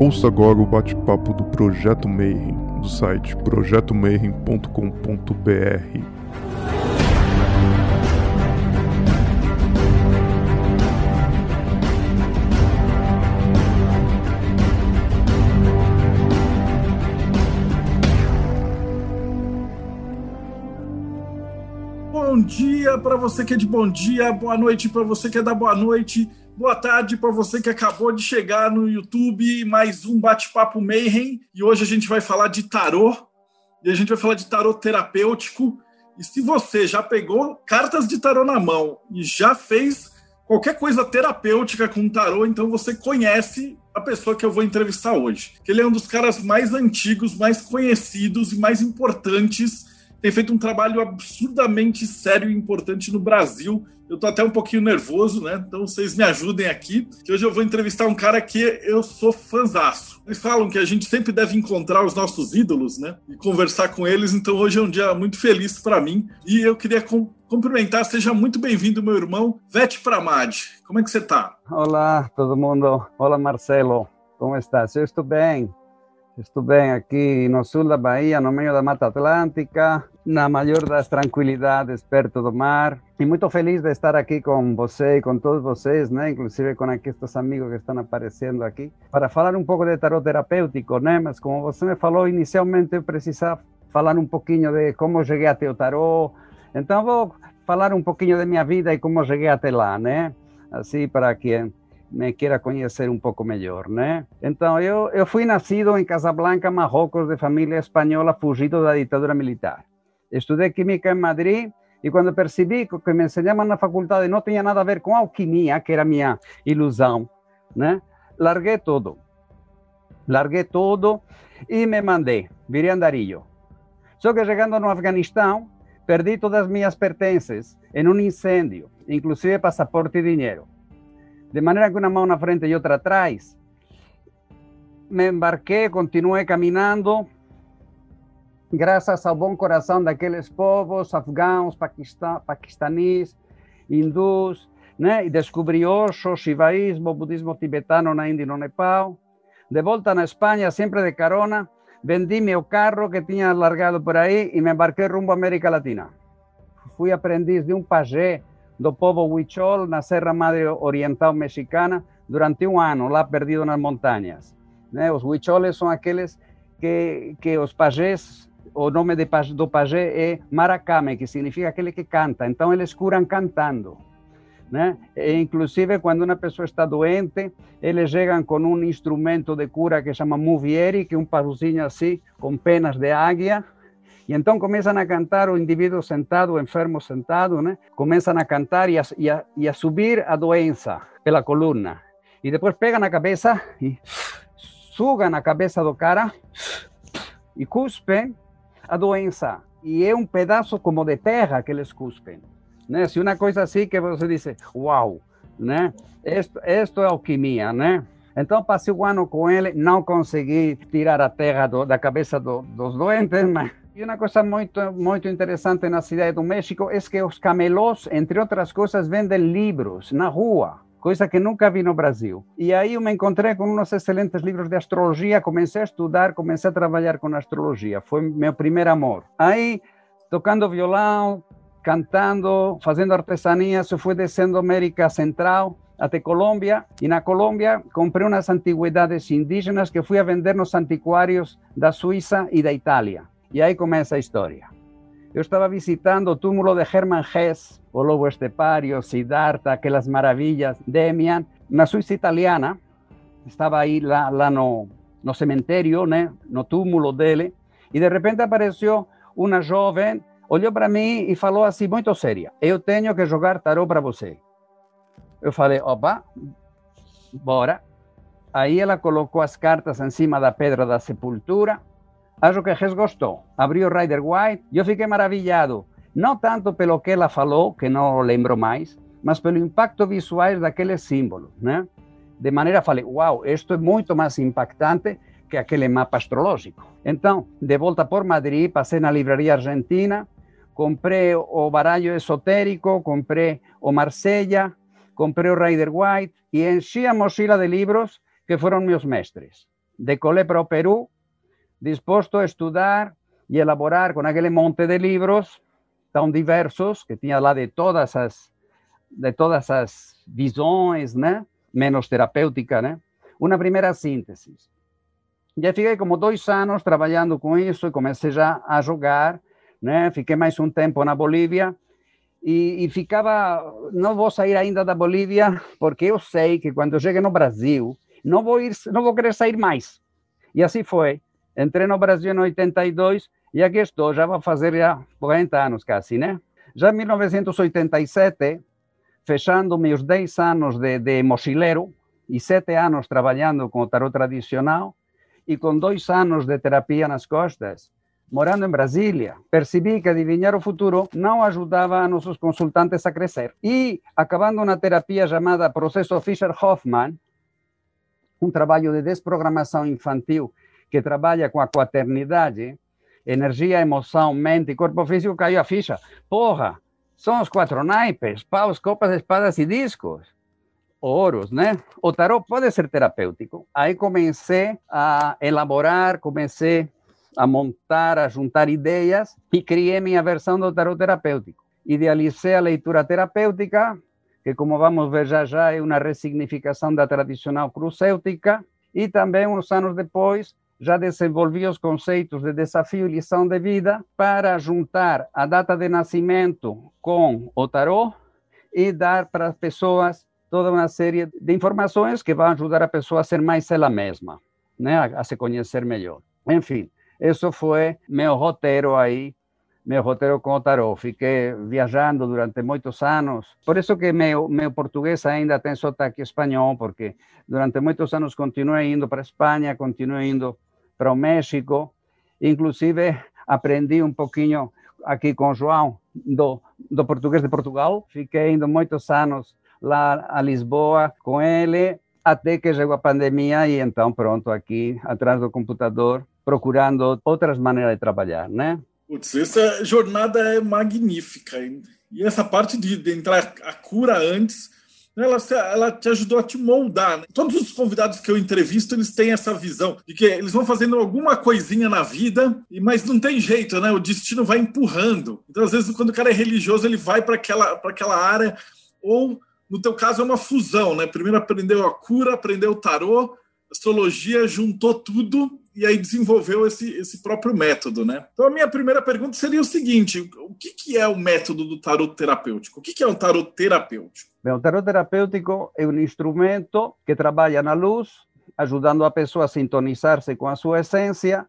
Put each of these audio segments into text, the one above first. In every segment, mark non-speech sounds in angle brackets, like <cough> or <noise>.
Ouça agora o bate-papo do Projeto Mayhem, do site projetomayhem.com.br. Bom dia para você que é de bom dia, boa noite para você que é da boa noite, boa tarde para você que acabou de chegar no YouTube, mais um bate-papo Mayhem. E hoje a gente vai falar de tarô, e a gente vai falar de tarô terapêutico. E se você já pegou cartas de tarô na mão e já fez qualquer coisa terapêutica com tarô, então você conhece a pessoa que eu vou entrevistar hoje. Ele é um dos caras mais antigos, mais conhecidos e mais importantes tem feito um trabalho absurdamente sério e importante no Brasil. Eu tô até um pouquinho nervoso, né? Então vocês me ajudem aqui, que hoje eu vou entrevistar um cara que eu sou fanzaço. Eles falam que a gente sempre deve encontrar os nossos ídolos, né? E conversar com eles, então hoje é um dia muito feliz para mim. E eu queria cumprimentar, seja muito bem-vindo, meu irmão, Vete Pramad. Como é que você tá? Olá, todo mundo. Olá, Marcelo. Como estás? Eu estou bem. Estou bem aqui no sul da Bahia, no meio da Mata Atlântica, na maior das tranquilidades, perto do mar. E muito feliz de estar aqui com você e com todos vocês, né? inclusive com estes amigos que estão aparecendo aqui, para falar um pouco de tarot terapêutico, né? Mas como você me falou inicialmente, eu precisava falar um pouquinho de como cheguei até o tarot. Então vou falar um pouquinho de minha vida e como cheguei até lá, né? Assim, para que me queira conhecer um pouco melhor, né? Então, eu, eu fui nascido em Casablanca, Marrocos, de família espanhola, fugido da ditadura militar. Estudei química em Madrid e quando percebi que o que me ensinavam na faculdade não tinha nada a ver com alquimia, que era minha ilusão, né? Larguei tudo. Larguei tudo e me mandei, virei andarilho. Só que chegando no Afeganistão, perdi todas as minhas pertences em um incêndio, inclusive passaporte e dinheiro de manera que una mano na frente y otra atrás. Me embarqué, continué caminando, graças ao bom coração daqueles povos afegãos, paquistaníes, hindus, né? e descobri Osho, Shivaísmo, budismo tibetano na Índia e no Nepal. De volta na Espanha, sempre de carona, vendi meu carro que tinha largado por aí e me embarquei rumbo à América Latina. Fui aprendiz de um pajé do povo Huichol na Serra Madre Oriental Mexicana durante um ano, lá perdido nas montanhas. Né? Os Huicholes são aqueles que, que os pajés, o nome de, do pajé é maracame, que significa aquele que canta. Então eles curam cantando. Né? E, inclusive, quando uma pessoa está doente, eles chegam com um instrumento de cura que chama muvieri, que é um pauzinho assim, com penas de águia, e então começam a cantar o indivíduo sentado, o enfermo sentado, né? Começam a cantar e a, e a, e a subir a doença pela coluna. E depois pegam a cabeça e sugam a cabeça do cara e cuspem a doença. E é um pedaço como de terra que eles cuspem. Né? Se uma coisa assim que você diz, uau, né? Isto, isto é alquimia, né? Então passei o ano com ele, não consegui tirar a terra do, da cabeça do, dos doentes, mas e uma coisa muito, muito interessante na cidade do México é que os camelôs, entre outras coisas, vendem livros na rua, coisa que nunca vi no Brasil. E aí eu me encontrei com uns excelentes livros de astrologia, comecei a estudar, comecei a trabalhar com astrologia, foi meu primeiro amor. Aí, tocando violão, cantando, fazendo artesanias, eu fui descendo América Central, até Colômbia, e na Colômbia comprei umas antiguidades indígenas que fui a vender nos antiquários da Suíça e da Itália. E aí começa a história. Eu estava visitando túmulo de Hermann Hesse, o lobo estepario, Siddhartha, aquelas maravilhas, Demian, na Suíça italiana. Estava aí lá, lá no, no cemitério, né, no túmulo dele, e de repente apareceu uma jovem, olhou para mim e falou assim, muito séria: Eu tenho que jogar tarô para você. Eu falei: opa, bora. Aí ela colocou as cartas em cima da pedra da sepultura Acho que Hess gostou. Abriu Rider White eu fiquei maravilhado. Não tanto pelo que ela falou, que não lembro mais, mas pelo impacto visual daqueles símbolos, né? De maneira, falei, uau, isto é muito mais impactante que aquele mapa astrológico. Então, de volta por Madrid, passei na livraria argentina, comprei o baralho esotérico, comprei o Marsella, comprei o Rider White e enchi a mochila de livros que foram meus mestres. decolé para o Peru, disposto a estudar e elaborar com aquele monte de livros tão diversos que tinha lá de todas as de todas as visões, né? Menos terapêutica, né? Uma primeira síntese. Já fiquei como dois anos trabalhando com isso e comecei já a jogar, né? Fiquei mais um tempo na Bolívia e, e, ficava, não vou sair ainda da Bolívia, porque eu sei que quando eu chegue no Brasil, não vou ir, não vou querer sair mais. E assim foi. Entrei no Brasil em 82 e aqui estou, já vou fazer já 40 anos quase, né? Já em 1987, fechando meus 10 anos de, de mochileiro e 7 anos trabalhando com o tarot tradicional e com dois anos de terapia nas costas, morando em Brasília, percebi que adivinhar o futuro não ajudava a nossos consultantes a crescer. E, acabando uma terapia chamada Processo Fischer-Hoffman, um trabalho de desprogramação infantil que trabalha com a quaternidade, energia, emoção, mente e corpo físico, caiu a ficha. Porra, são os quatro naipes, paus, copas, espadas e discos. Ouros, né? O tarot pode ser terapêutico. Aí comecei a elaborar, comecei a montar, a juntar ideias e criei minha versão do tarot terapêutico. Idealizei a leitura terapêutica, que como vamos ver já já é uma ressignificação da tradicional crucêutica, e também uns anos depois já desenvolvi os conceitos de desafio e lição de vida para juntar a data de nascimento com o tarot e dar para as pessoas toda uma série de informações que vão ajudar a pessoa a ser mais ela mesma, né? a, a se conhecer melhor. Enfim, isso foi meu roteiro aí, meu roteiro com o tarot. Fiquei viajando durante muitos anos. Por isso que meu, meu português ainda tem sotaque espanhol, porque durante muitos anos continuei indo para a Espanha, continuei indo para o México. Inclusive, aprendi um pouquinho aqui com o João do, do português de Portugal. Fiquei indo muitos anos lá a Lisboa com ele, até que chegou a pandemia e então pronto, aqui atrás do computador, procurando outras maneiras de trabalhar, né? Putz, essa jornada é magnífica. E essa parte de, de entrar a cura antes, ela, ela te ajudou a te moldar. Né? Todos os convidados que eu entrevisto, eles têm essa visão de que eles vão fazendo alguma coisinha na vida, mas não tem jeito, né? O destino vai empurrando. Então, às vezes, quando o cara é religioso, ele vai para aquela, aquela área, ou no teu caso é uma fusão, né? Primeiro aprendeu a cura, aprendeu o tarô, astrologia, juntou tudo e aí desenvolveu esse, esse próprio método, né? Então a minha primeira pergunta seria o seguinte: o que, que é o método do tarot terapêutico? O que, que é um tarot terapêutico? Bem, o tarot terapêutico é um instrumento que trabalha na luz, ajudando a pessoa a sintonizar-se com a sua essência,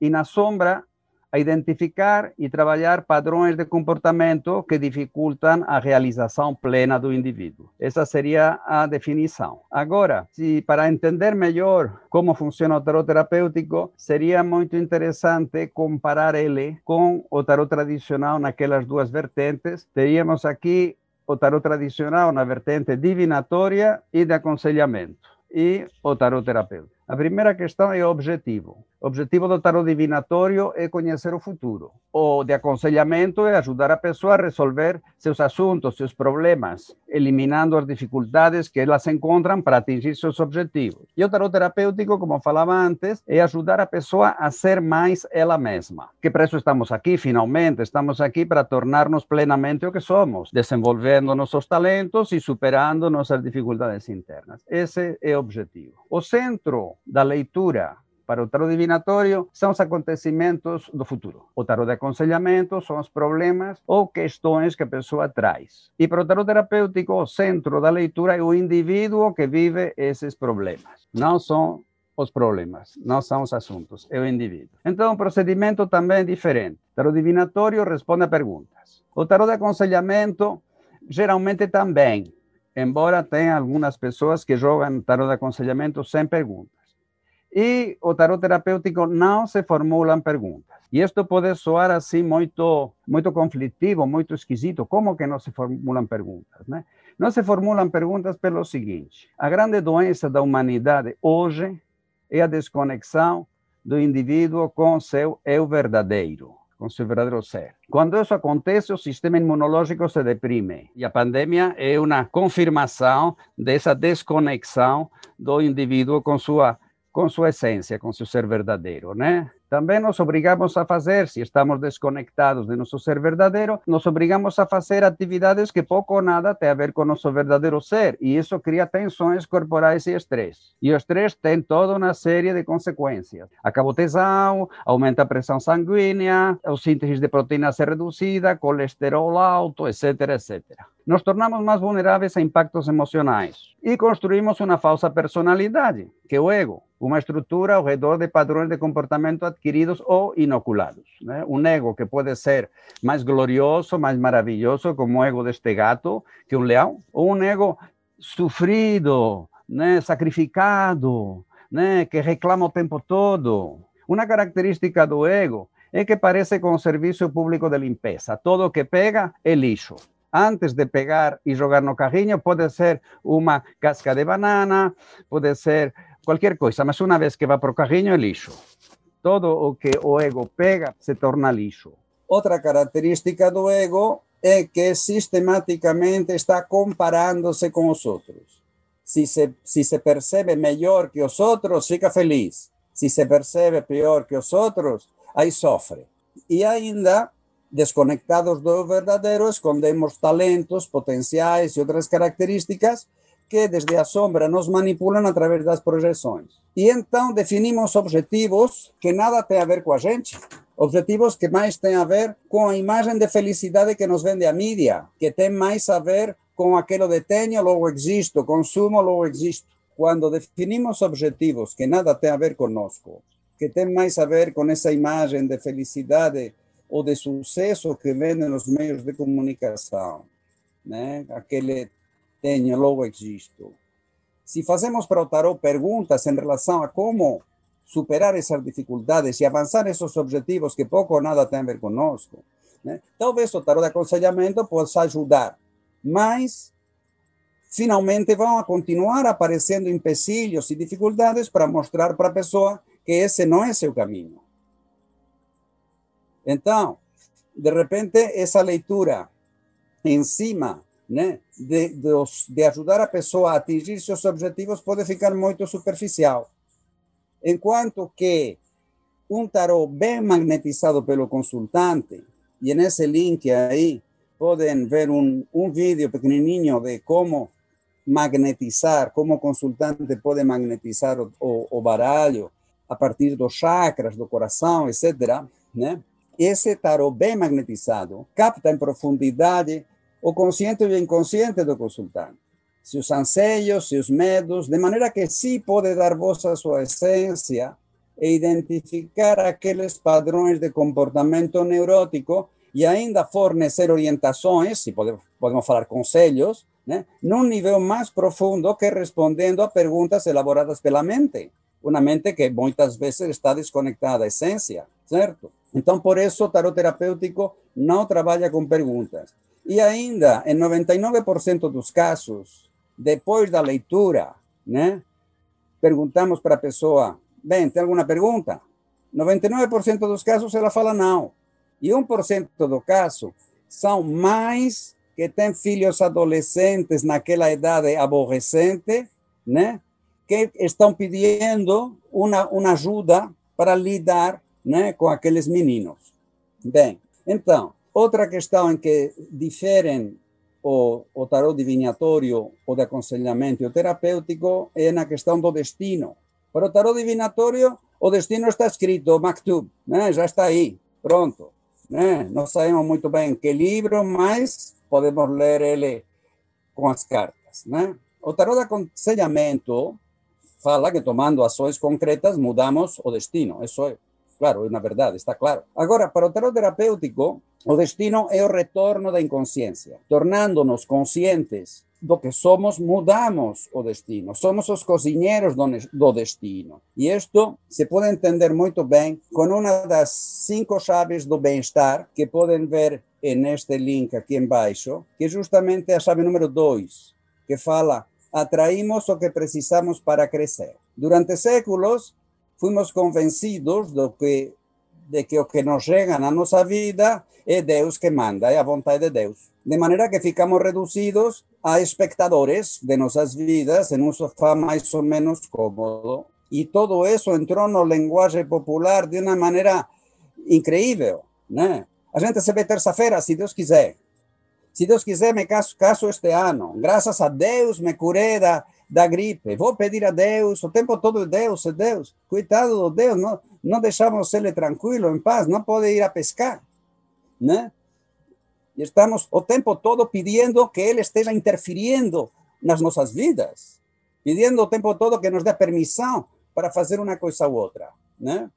e na sombra, a identificar e trabalhar padrões de comportamento que dificultam a realização plena do indivíduo. Essa seria a definição. Agora, se para entender melhor como funciona o tarot terapêutico, seria muito interessante comparar ele com o tarot tradicional naquelas duas vertentes. Teríamos aqui o tarot tradicional na vertente divinatória e de aconselhamento, e o tarot terapêutico. A primeira questão é o objetivo. O objetivo do tarot divinatório é conhecer o futuro. O de aconselhamento é ajudar a pessoa a resolver seus assuntos, seus problemas, eliminando as dificuldades que elas encontram para atingir seus objetivos. E o tarot terapêutico, como falava antes, é ajudar a pessoa a ser mais ela mesma. Que para isso estamos aqui, finalmente. Estamos aqui para tornar-nos plenamente o que somos, desenvolvendo nossos talentos e superando nossas dificuldades internas. Esse é o objetivo. O centro da leitura para o tarot divinatório são os acontecimentos do futuro. O tarot de aconselhamento são os problemas ou questões que a pessoa traz. E para o tarot terapêutico, o centro da leitura é o indivíduo que vive esses problemas. Não são os problemas, não são os assuntos, é o indivíduo. Então, o procedimento também é diferente. O tarot divinatório responde a perguntas. O tarot de aconselhamento, geralmente também, embora tenha algumas pessoas que jogam tarot de aconselhamento sem perguntas. E o tarot terapêutico não se formulam perguntas. E isto pode soar assim muito, muito conflitivo, muito esquisito. Como que não se formulam perguntas? Né? Não se formulam perguntas pelo seguinte: a grande doença da humanidade hoje é a desconexão do indivíduo com seu eu verdadeiro, com seu verdadeiro ser. Quando isso acontece, o sistema imunológico se deprime. E a pandemia é uma confirmação dessa desconexão do indivíduo com sua com sua essência, com seu ser verdadeiro, né? Também nos obrigamos a fazer, se estamos desconectados de nosso ser verdadeiro, nos obrigamos a fazer atividades que pouco ou nada têm a ver com nosso verdadeiro ser, e isso cria tensões corporais e estresse. E o estresse tem toda uma série de consequências. Acaba o tesão, aumenta a pressão sanguínea, a síntese de proteína se reduzida, colesterol alto, etc, etc. Nos tornamos mais vulneráveis a impactos emocionais e construímos uma falsa personalidade, que é o ego uma estrutura ao redor de padrões de comportamento adquiridos ou inoculados. Né? Um ego que pode ser mais glorioso, mais maravilhoso, como o ego deste gato, que um leão, ou um ego sofrido, né? sacrificado, né? que reclama o tempo todo. Uma característica do ego é que parece com o serviço público de limpeza. Todo que pega é lixo antes de pegar e jogar no carrinho, pode ser uma casca de banana, pode ser qualquer coisa, mas uma vez que vai para o carrinho é lixo. Todo o que o ego pega se torna lixo. Outra característica do ego é que sistematicamente está comparando-se com os outros. Se se, se se percebe melhor que os outros, fica feliz. Se se percebe pior que os outros, aí sofre. E ainda, desconectados do verdadeiro, escondemos talentos, potenciais e outras características que desde a sombra nos manipulam através das projeções. E então definimos objetivos que nada tem a ver com a gente, objetivos que mais têm a ver com a imagem de felicidade que nos vende a mídia, que tem mais a ver com aquilo de tenho, logo existo, consumo, logo existo. Quando definimos objetivos que nada tem a ver conosco, que tem mais a ver com essa imagem de felicidade ou de sucesso que vende nos meios de comunicação, né? Aquele tenho, logo existo. Se fazemos para o tarot perguntas em relação a como superar essas dificuldades e avançar esses objetivos que pouco ou nada têm a ver conosco, né? talvez o tarot de aconselhamento possa ajudar, mas finalmente vão continuar aparecendo empecilhos e dificuldades para mostrar para a pessoa que esse não é seu caminho. Então, de repente, essa leitura em cima né, de, de, de ajudar a pessoa a atingir seus objetivos pode ficar muito superficial. Enquanto que um tarot bem magnetizado pelo consultante, e nesse link aí podem ver um, um vídeo pequenininho de como magnetizar, como o consultante pode magnetizar o, o, baralho a partir dos chakras, do coração, etc. Né? Esse bem magnetizado capta em profundidade o consciente e o inconsciente do consultante, seus anseios, seus medos, de maneira que sim pode dar voz à sua essência e identificar aqueles padrões de comportamento neurótico e ainda fornecer orientações, se podemos, falar conselhos, né, num nível mais profundo que respondendo a perguntas elaboradas pela mente. Uma mente que muitas vezes está desconectada da essência, certo? Então, por isso, o tarot terapêutico não trabalha com perguntas. E ainda, em 99% dos casos, depois da leitura, né, perguntamos para a pessoa: bem, tem alguma pergunta? 99% dos casos ela fala não. E 1% do caso são mães que têm filhos adolescentes naquela idade aborrecente, né? que estão pedindo uma, uma ajuda para lidar né, com aqueles meninos. Bem, então, Outra questão em que diferem o, o tarot divinatório, o de aconselhamento e o terapêutico é na questão do destino. Para o tarot divinatório, o destino está escrito, Maktub, né? já está aí, pronto. Né? Não sabemos muito bem que livro, mas podemos ler ele com as cartas. Né? O tarot de aconselhamento fala que tomando ações concretas mudamos o destino. Isso é claro, é na verdade, está claro. Agora, para o tarot terapêutico, o destino é o retorno da inconsciência. Tornando-nos conscientes do que somos, mudamos o destino. Somos os cozinheiros do, destino. E isto se pode entender muito bem com uma das cinco chaves do bem-estar que podem ver neste link aqui embaixo, que é justamente a chave número 2, que fala atraímos o que precisamos para crescer. Durante séculos, fuimos convencidos de que, de que o que nos chega na nossa vida é Deus que manda, é a vontade de Deus. De maneira que ficamos reduzidos a espectadores de nossas vidas em um sofá mais ou menos cômodo, E todo isso entrou no linguagem popular de uma maneira incrível, né? A gente se vê terça-feira, se Deus quiser. Se Deus quiser, me caso, caso este ano. Graças a Deus me curei da, da gripe. Vou pedir a Deus, o tempo todo Deus, Deus. Coitado do Deus, não, não deixamos ele tranquilo, em paz, não pode ir a pescar, né? E estamos o tempo todo pedindo que ele esteja interferindo nas nossas vidas, pedindo o tempo todo que nos dê permissão para fazer uma coisa ou outra, né?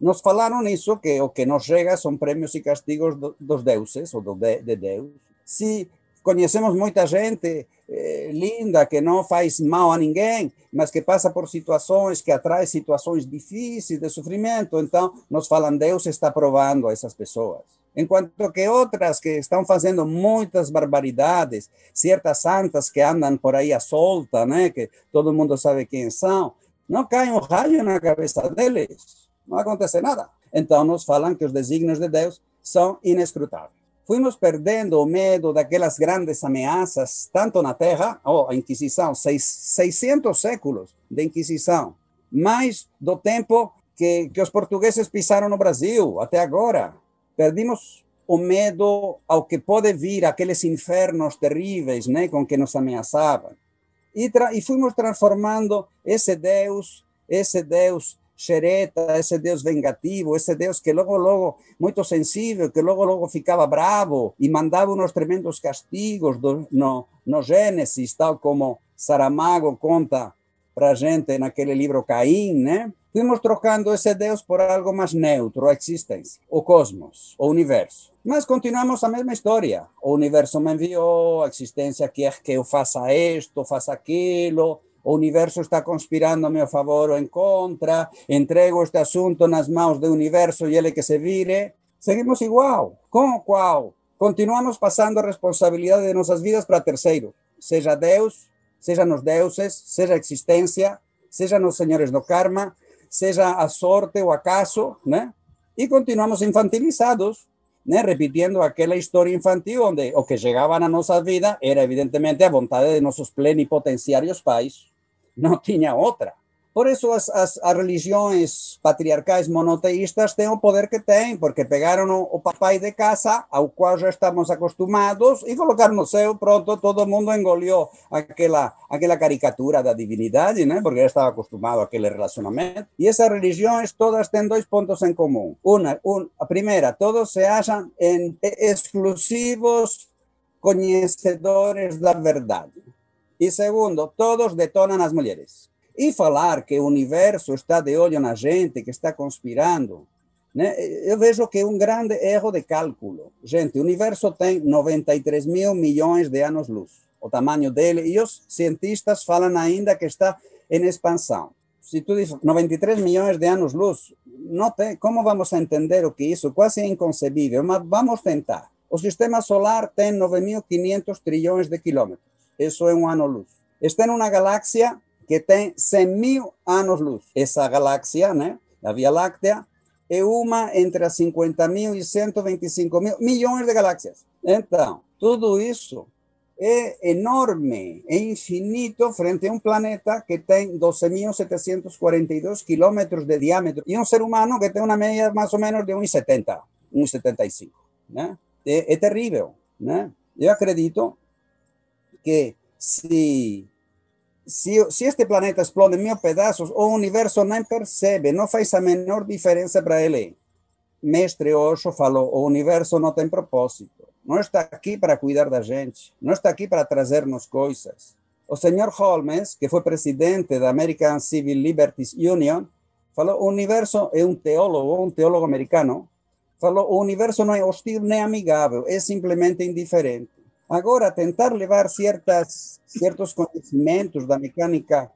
Nos falaram isso, que o que nos chega são prêmios e castigos do, dos deuses, ou do de, de Deus. Se conhecemos muita gente eh, linda que não faz mal a ninguém, mas que passa por situações que atrai situações difíceis de sofrimento, então nos falam Deus está provando essas pessoas. Enquanto que outras que estão fazendo muitas barbaridades, certas santas que andam por aí à solta, né, que todo mundo sabe quem são, não cai um raio na cabeça deles não acontece nada. Então nos falam que os desígnios de Deus são inescrutáveis. Fuimos perdendo o medo daquelas grandes ameaças, tanto na Terra, oh, a Inquisição, seis, 600 séculos de Inquisição, mais do tempo que, que os portugueses pisaram no Brasil, até agora. Perdimos o medo ao que pode vir, aqueles infernos terríveis né, com que nos ameaçavam. E, e fomos transformando esse Deus, esse Deus xereta, esse Deus vengativo, esse Deus que logo, logo, muito sensível, que logo, logo ficava bravo e mandava uns tremendos castigos do, no, no Gênesis, tal como Saramago conta para gente naquele livro Caim, né? Fomos trocando esse Deus por algo mais neutro, a existência, o cosmos, o universo. Mas continuamos a mesma história. O universo me enviou, a existência quer que eu faça isto, faça aquilo, o universo está conspirando a meu favor ou em contra, entrego este assunto nas mãos do universo e ele que se vire. Seguimos igual. Com qual? Continuamos passando a responsabilidade de nossas vidas para terceiros, seja Deus, seja nos deuses, seja a existência, seja nos senhores do karma, seja a sorte ou acaso, né? E continuamos infantilizados, né? repetindo aquela história infantil onde o que chegava na nossa vida era evidentemente a vontade de nossos plenipotenciários pais não <laughs> tinha outra. Por isso as, as, as, patriarcais monoteístas têm o poder que têm, porque pegaram o, o, papai de casa, ao qual já estamos acostumados, e colocaram no céu, pronto, todo mundo engoliu aquela, aquela caricatura da divinidade, né? porque já estava acostumado àquele relacionamento. E essas religiões todas têm dois pontos em comum. Uma, um, a primeira, todos se acham em exclusivos conhecedores da verdade. E segundo, todos detonam as mulheres. E falar que o universo está de olho na gente, que está conspirando, né? eu vejo que é um grande erro de cálculo. Gente, o universo tem 93 mil milhões de anos-luz, o tamanho dele, e os cientistas falam ainda que está em expansão. Se tu diz 93 milhões de anos-luz, não tem, como vamos entender o que isso? Quase é inconcebível, mas vamos tentar. O sistema solar tem 9.500 trilhões de quilômetros. Isso é um ano-luz. Está em uma galáxia que tem 100 mil anos-luz. Essa galáxia, né, a Via Láctea, é uma entre as 50 mil e 125 mil milhões de galáxias. Então, tudo isso é enorme, é infinito frente a um planeta que tem 12.742 quilômetros de diâmetro e um ser humano que tem uma média mais ou menos de 1,70, 1,75. Né? É, é terrível. Né? Eu acredito que se, se, se este planeta explode mil pedaços, o universo nem percebe, não faz a menor diferença para ele. Mestre Osho falou: o universo não tem propósito, não está aqui para cuidar da gente, não está aqui para trazer-nos coisas. O senhor Holmes, que foi presidente da American Civil Liberties Union, falou: o universo é um teólogo, um teólogo americano, falou: o universo não é hostil nem amigável, é simplesmente indiferente. Agora, tentar levar certas, certos conhecimentos da mecânica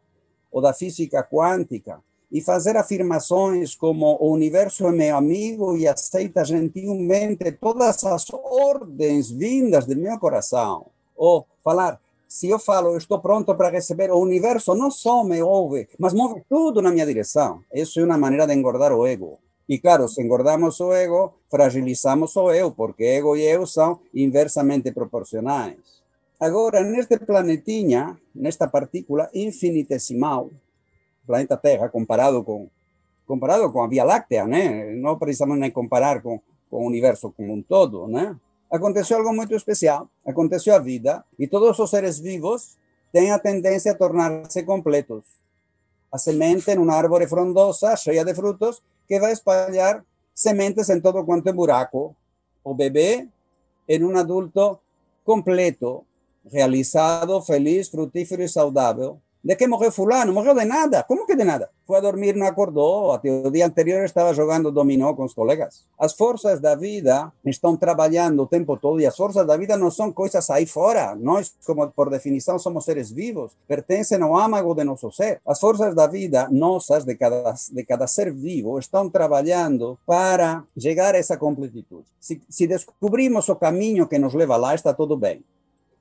ou da física quântica e fazer afirmações como o universo é meu amigo e aceita gentilmente todas as ordens vindas do meu coração. Ou falar, se eu falo, estou pronto para receber, o universo não só me ouve, mas move tudo na minha direção. Isso é uma maneira de engordar o ego. E claro, se engordamos o ego, fragilizamos o eu, porque ego e eu são inversamente proporcionais. Agora, neste planetinha, nesta partícula infinitesimal, planeta Terra comparado com comparado com a Via Láctea, né? Não precisamos nem comparar com, com o universo como um todo, né? Aconteceu algo muito especial. Aconteceu a vida e todos os seres vivos têm a tendência a tornar-se completos. A semente em uma árvore frondosa, cheia de frutos, que vai espalhar sementes em todo quanto é buraco. O bebê em um adulto completo, realizado, feliz, frutífero e saudável. De que morreu fulano? Morreu de nada. Como que de nada? Foi a dormir, não acordou. Até o dia anterior estava jogando dominó com os colegas. As forças da vida estão trabalhando o tempo todo e as forças da vida não são coisas aí fora. Nós, como por definição, somos seres vivos, pertencem ao âmago de nosso ser. As forças da vida, nossas, de cada, de cada ser vivo, estão trabalhando para chegar a essa completitude. Se, se descobrimos o caminho que nos leva lá, está tudo bem.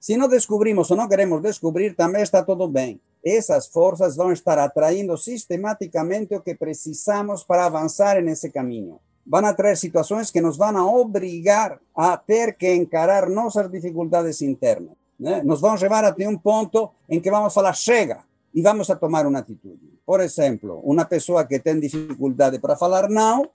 Se não descobrimos ou não queremos descobrir, também está tudo bem. Essas forças vão estar atraindo sistematicamente o que precisamos para avançar nesse caminho. Vão atrair situações que nos vão obrigar a ter que encarar nossas dificuldades internas. Né? Nos vão levar até um ponto em que vamos falar, chega, e vamos a tomar uma atitude. Por exemplo, uma pessoa que tem dificuldade para falar não,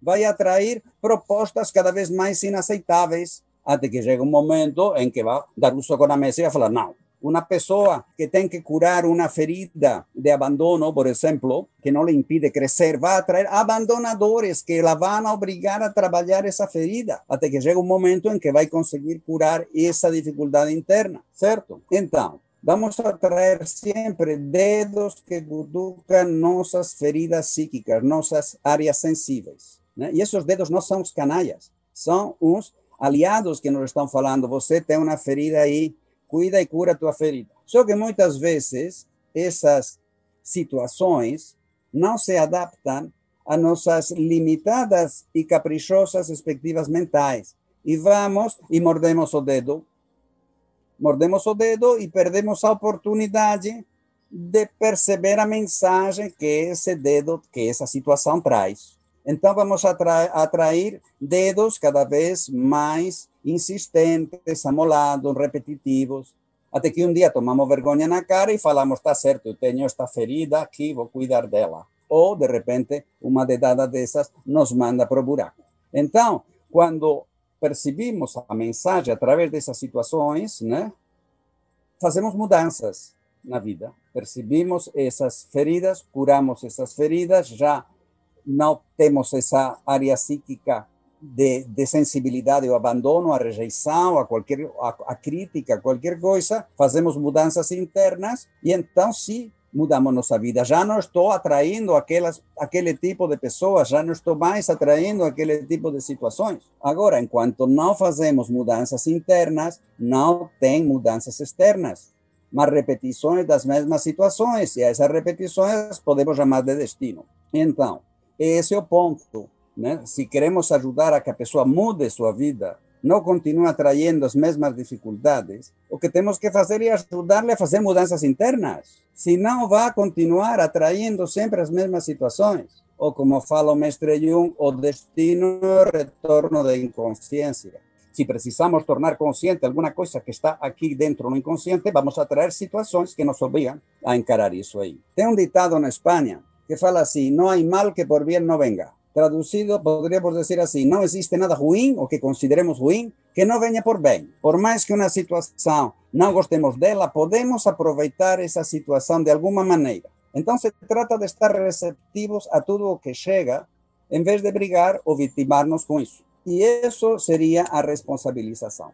vai atrair propostas cada vez mais inaceitáveis, até que chega um momento em que vai dar o soco na mesa e vai falar, não, uma pessoa que tem que curar uma ferida de abandono, por exemplo, que não lhe impide crescer, vai atrair abandonadores que la vão obrigar a trabalhar essa ferida, até que chega um momento em que vai conseguir curar essa dificuldade interna, certo? Então, vamos a atrair sempre dedos que cutucam nossas feridas psíquicas, nossas áreas sensíveis. Né? E esses dedos não são os canalhas, são os aliados que nos estão falando. Você tem uma ferida aí cuida e cura a tua ferida. Só que muitas vezes essas situações não se adaptam a nossas limitadas e caprichosas expectativas mentais. E vamos e mordemos o dedo. Mordemos o dedo e perdemos a oportunidade de perceber a mensagem que esse dedo, que essa situação traz. Então, vamos atrair, atrair dedos cada vez mais insistentes, amolados, repetitivos, até que um dia tomamos vergonha na cara e falamos, está certo, eu tenho esta ferida aqui, vou cuidar dela. Ou, de repente, uma dedada dessas nos manda para o buraco. Então, quando percebemos a mensagem através dessas situações, né, fazemos mudanças na vida. Percebemos essas feridas, curamos essas feridas, já não temos essa área psíquica de, de sensibilidade ao abandono, à rejeição, a qualquer a, a crítica, a qualquer coisa, fazemos mudanças internas e então sim mudamos nossa vida. Já não estou atraindo aquelas, aquele tipo de pessoas, já não estou mais atraindo aquele tipo de situações. Agora, enquanto não fazemos mudanças internas, não tem mudanças externas, mas repetições das mesmas situações, e essas repetições podemos chamar de destino. Então, esse é o ponto. Né? Se queremos ajudar a que a pessoa mude sua vida, não continue atraindo as mesmas dificuldades, o que temos que fazer é ajudar-lhe a fazer mudanças internas. Senão, vai continuar atraindo sempre as mesmas situações. Ou, como fala o mestre Jung, o destino retorno da inconsciência. Se precisamos tornar consciente alguma coisa que está aqui dentro no inconsciente, vamos atrair situações que nos obrigam a encarar isso aí. Tem um ditado na Espanha que fala assim: não há mal que por bem não venga. Traducido, podríamos decir así, no existe nada ruim, o que consideremos ruim, que no venga por bien. Por más que una situación no gostemos dela, podemos aproveitar esa situación de alguna manera. Entonces, se trata de estar receptivos a todo lo que llega, en vez de brigar o victimarnos con eso. Y eso sería a responsabilización.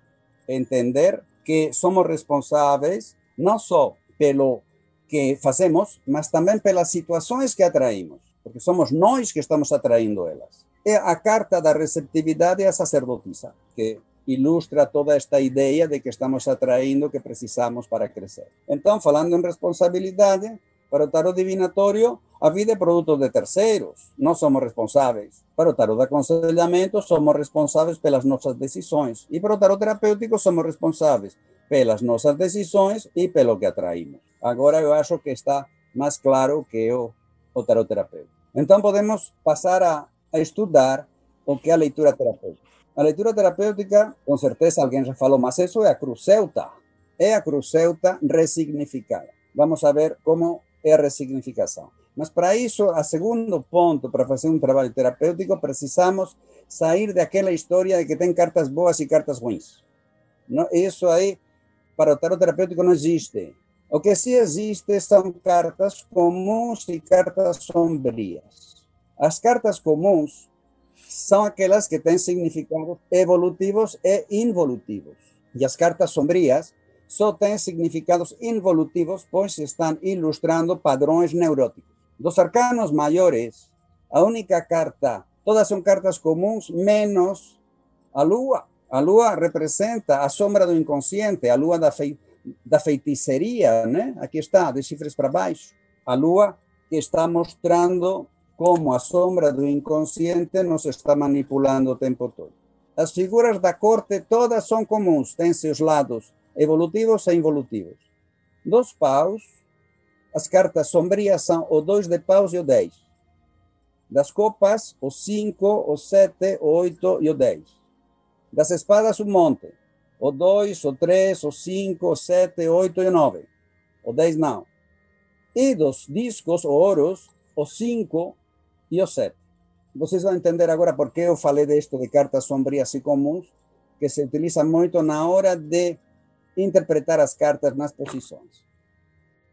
Entender que somos responsables no solo pelo que hacemos, mas también pelas situaciones que atraímos porque somos nós que estamos atraindo elas. É a carta da receptividade à sacerdotisa, que ilustra toda esta ideia de que estamos atraindo o que precisamos para crescer. Então, falando em responsabilidade, para o tarot divinatório, a vida é produto de terceiros, não somos responsáveis. Para o tarot de aconselhamento, somos responsáveis pelas nossas decisões. E para o tarot terapêutico, somos responsáveis pelas nossas decisões e pelo que atraímos. Agora eu acho que está mais claro que o, o tarot terapêutico. Então, podemos passar a, a estudar o que é a leitura terapêutica. A leitura terapêutica, com certeza alguém já falou, mas isso é a crucelta. É a crucelta ressignificada. Vamos ver como é a ressignificação. Mas para isso, a segundo ponto, para fazer um trabalho terapêutico, precisamos sair daquela história de que tem cartas boas e cartas ruins. Não, isso aí, para o tarot terapêutico, não existe. O que sim existe são cartas comuns e cartas sombrias. As cartas comuns são aquelas que têm significados evolutivos e involutivos. E as cartas sombrias só têm significados involutivos, pois estão ilustrando padrões neuróticos. Dos arcanos maiores, a única carta, todas são cartas comuns, menos a lua. A lua representa a sombra do inconsciente, a lua da, fei, da feitiçaria, né? Aqui está, de chifres para baixo. A lua que está mostrando como a sombra do inconsciente nos está manipulando o tempo todo. As figuras da corte todas são comuns, têm seus lados evolutivos e involutivos. Dos paus, as cartas sombrias são o 2 de paus e o 10. Das copas, o 5, o 7, o 8 e o 10. Das espadas, um monte. O 2, o 3, o 5, o 7, o 8 e o 9. O 10 não. E dos discos, ouros, o 5 e o 7. Vocês vão entender agora por que eu falei disto de cartas sombrias e comuns, que se utiliza muito na hora de interpretar as cartas nas posições.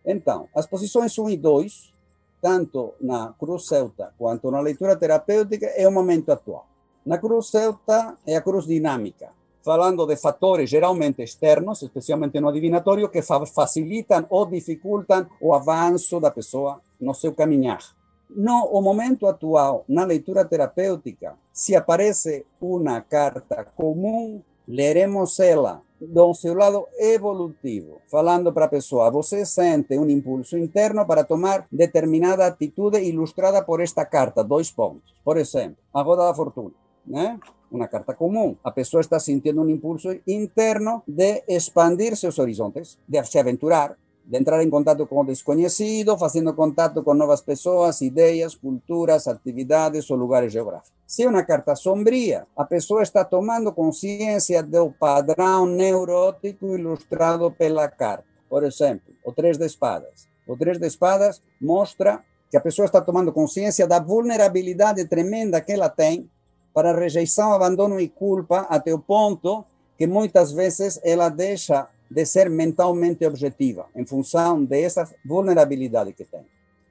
Então, as posições 1 e 2, tanto na cruz celta quanto na leitura terapêutica, é o momento atual. Na cruz celta é a cruz dinâmica, falando de fatores geralmente externos, especialmente no adivinatório, que facilitam ou dificultam o avanço da pessoa no seu caminhar. No o momento atual, na leitura terapêutica, se aparece uma carta comum, leremos ela do seu lado evolutivo, falando para a pessoa, você sente um impulso interno para tomar determinada atitude ilustrada por esta carta, dois pontos. Por exemplo, a roda da fortuna, né? Uma carta comum. A pessoa está sentindo um impulso interno de expandir seus horizontes, de se aventurar, de entrar em contato com o desconhecido, fazendo contato com novas pessoas, ideias, culturas, atividades ou lugares geográficos. Se é uma carta sombria, a pessoa está tomando consciência do padrão neurótico ilustrado pela carta. Por exemplo, o Três de Espadas. O Três de Espadas mostra que a pessoa está tomando consciência da vulnerabilidade tremenda que ela tem para rejeição, abandono e culpa, até o ponto que muitas vezes ela deixa de ser mentalmente objetiva, em função dessa vulnerabilidade que tem.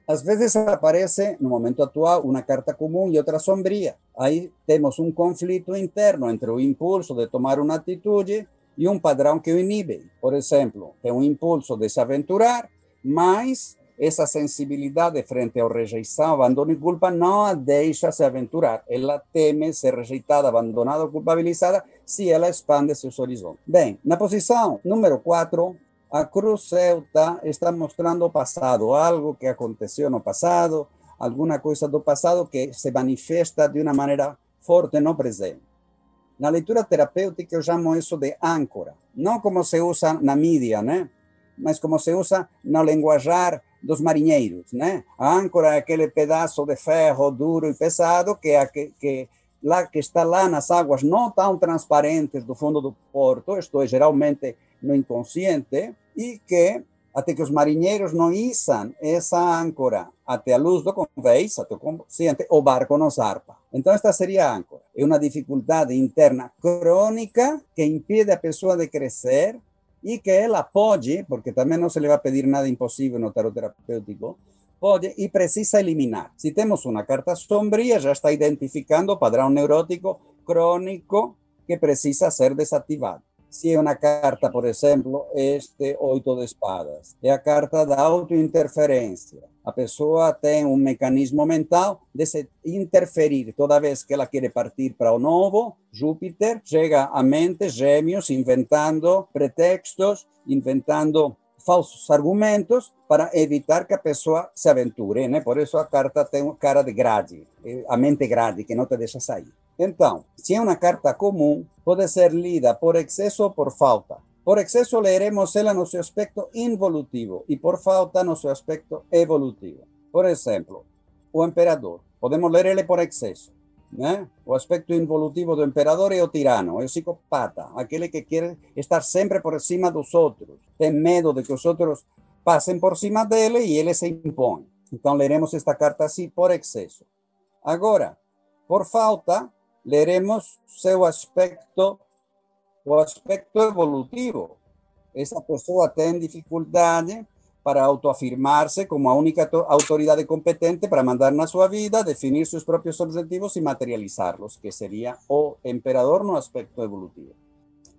Às vezes aparece, no momento atual, uma carta comum e outra sombria. Aí temos um conflito interno entre o impulso de tomar uma atitude e um padrão que o inibe. Por exemplo, tem um impulso de se aventurar, mas essa sensibilidade frente ao rejeição, abandono e culpa não a deixa se aventurar. Ela teme ser rejeitada, abandonada ou culpabilizada se ela expande seus horizontes. Bem, na posição número 4, a cruz celta está mostrando o passado, algo que aconteceu no passado, alguma coisa do passado que se manifesta de uma maneira forte no presente. Na leitura terapêutica eu chamo isso de âncora, não como se usa na mídia, né? mas como se usa no linguajar dos marinheiros, né? A âncora é aquele pedaço de ferro duro e pesado que, que, que, lá, que está lá nas águas não tão transparentes do fundo do porto, isto é, geralmente no inconsciente, e que, até que os marinheiros não içam essa âncora até a luz do convés, até o consciente, o barco não zarpa. Então, esta seria a âncora. É uma dificuldade interna crônica que impede a pessoa de crescer y que ella apoye, porque también no se le va a pedir nada imposible en el tarot terapéutico, puede y precisa eliminar. Si tenemos una carta sombría, ya está identificando padrón neurótico crónico que precisa ser desactivado. Si es una carta, por ejemplo, este oito de espadas, es la carta de autointerferencia. A pessoa tem um mecanismo mental de se interferir. Toda vez que ela quer partir para o novo, Júpiter chega à mente, gêmeos, inventando pretextos, inventando falsos argumentos para evitar que a pessoa se aventure, né? Por isso a carta tem cara de grade, a mente grade, que não te deixa sair. Então, se é uma carta comum, pode ser lida por excesso ou por falta. Por exceso leeremos ela no seu aspecto involutivo e por falta no seu aspecto evolutivo. Por exemplo, o imperador. Podemos ler ele por excesso. Né? O aspecto involutivo do imperador é o tirano, é o psicopata, aquele que quer estar sempre por cima dos outros, tem medo de que os outros passem por cima dele e ele se impõe. Então, leremos esta carta assim por excesso. Agora, por falta, leremos seu aspecto, o aspecto evolutivo. Essa pessoa tem dificuldade para autoafirmarse como única autoridade competente para mandar na sua vida, definir seus próprios objetivos e materializá-los, que seria o imperador no aspecto evolutivo.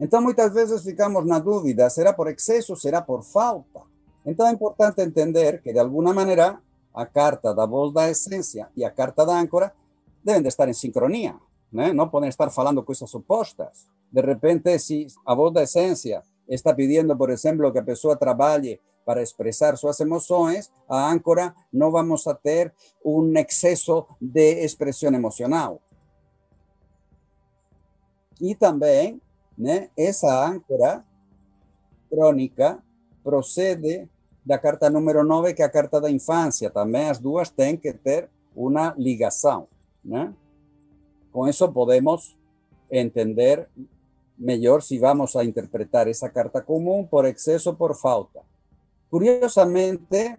Então, muitas vezes ficamos na dúvida: será por excesso, será por falta? Então, é importante entender que, de alguma maneira, a carta da voz da essência e a carta da âncora devem de estar em sincronia, né? não podem estar falando coisas opostas. De repente, se a voz da essência está pedindo, por exemplo, que a pessoa trabalhe para expressar suas emoções, a âncora não vamos a ter um excesso de expressão emocional. E também, né, essa âncora crônica procede da carta número 9, que é a carta da infância. Também as duas têm que ter uma ligação. Né? Com isso podemos entender melhor se vamos a interpretar essa carta comum por excesso ou por falta. Curiosamente,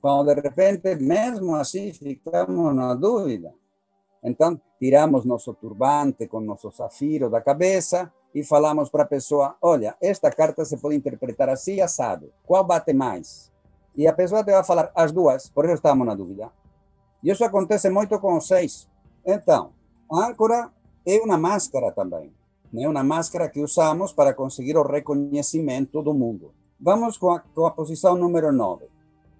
quando de repente, mesmo assim, ficamos na dúvida, então tiramos nosso turbante com nosso safiro da cabeça e falamos para a pessoa: olha, esta carta se pode interpretar assim, assado. Qual bate mais? E a pessoa te vai falar as duas, por isso estamos na dúvida. E isso acontece muito com os seis. Então, âncora é uma máscara também. É uma máscara que usamos para conseguir o reconhecimento do mundo. Vamos com a, com a posição número 9.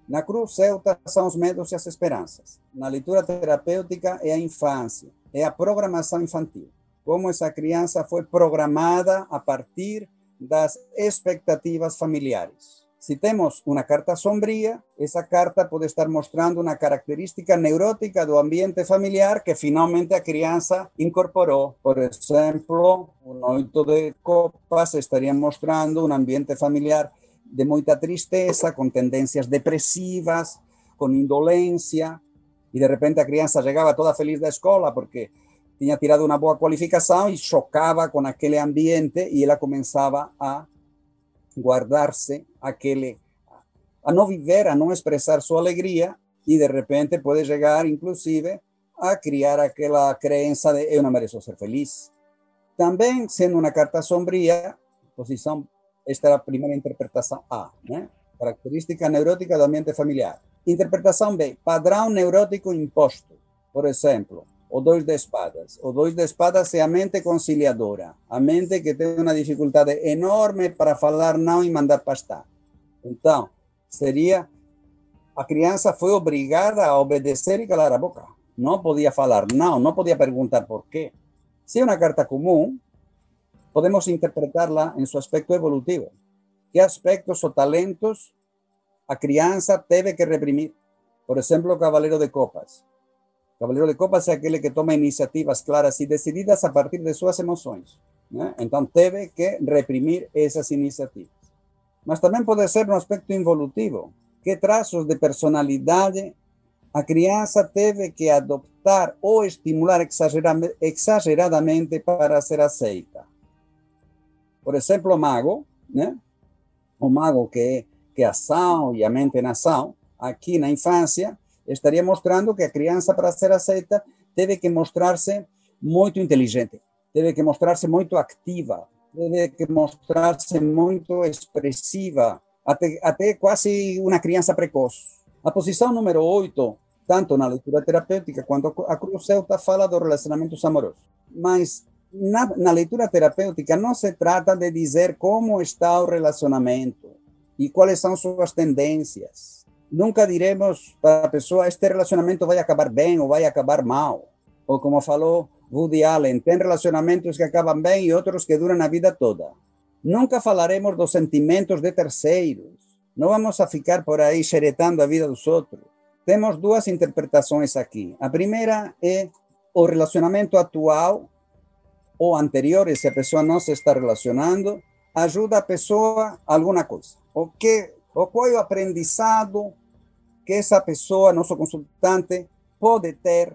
Na cruz celta são os medos e as esperanças. Na leitura terapêutica é a infância, é a programação infantil como essa criança foi programada a partir das expectativas familiares. Se temos uma carta sombria, essa carta pode estar mostrando uma característica neurótica do ambiente familiar que finalmente a criança incorporou. Por exemplo, o oito de copas estaria mostrando um ambiente familiar de muita tristeza, com tendências depressivas, com indolência, e de repente a criança chegava toda feliz da escola porque tinha tirado uma boa qualificação e chocava com aquele ambiente e ela começava a guardar-se aquele a não viver, a não expressar sua alegria e de repente pode chegar inclusive a criar aquela crença de eu não mereço ser feliz. Também sendo uma carta sombria, posição esta é a primeira interpretação A, né? Característica neurótica do ambiente familiar. Interpretação B, padrão neurótico imposto. Por exemplo, o dois de espadas. O dois de espadas é a mente conciliadora, a mente que tem uma dificuldade enorme para falar não e mandar pastar. Então, seria a criança foi obrigada a obedecer e calar a boca. Não podia falar não, não podia perguntar por quê. Se é uma carta comum, podemos interpretarla em seu aspecto evolutivo. Que aspectos ou talentos a criança teve que reprimir? Por exemplo, o cavaleiro de copas Caballero de Copas é aquele que toma iniciativas claras e decididas a partir de suas emoções. Né? Então, teve que reprimir essas iniciativas. Mas também pode ser no aspecto involutivo. Que traços de personalidade a criança teve que adoptar ou estimular exageradamente para ser aceita? Por exemplo, o mago, né? o mago que que ação e a mente em ação, aqui na infância, estaria mostrando que a criança, para ser aceita, teve que mostrar-se muito inteligente, teve que mostrar-se muito ativa, teve que mostrar-se muito expressiva, até, até quase uma criança precoce. A posição número 8, tanto na leitura terapêutica quanto a Cruz Celta, fala dos relacionamentos amorosos. Mas na, na leitura terapêutica não se trata de dizer como está o relacionamento e quais são suas tendências nunca diremos para a pessoa este relacionamento vai acabar bem ou vai acabar mal. Ou como falou Woody Allen, tem relacionamentos que acabam bem e outros que duram a vida toda. Nunca falaremos dos sentimentos de terceiros. Não vamos a ficar por aí xeretando a vida dos outros. Temos duas interpretações aqui. A primeira é o relacionamento atual ou anterior, se a pessoa não se está relacionando, ajuda a pessoa a alguma coisa. O que o qual é o aprendizado que essa pessoa, nosso consultante, pode ter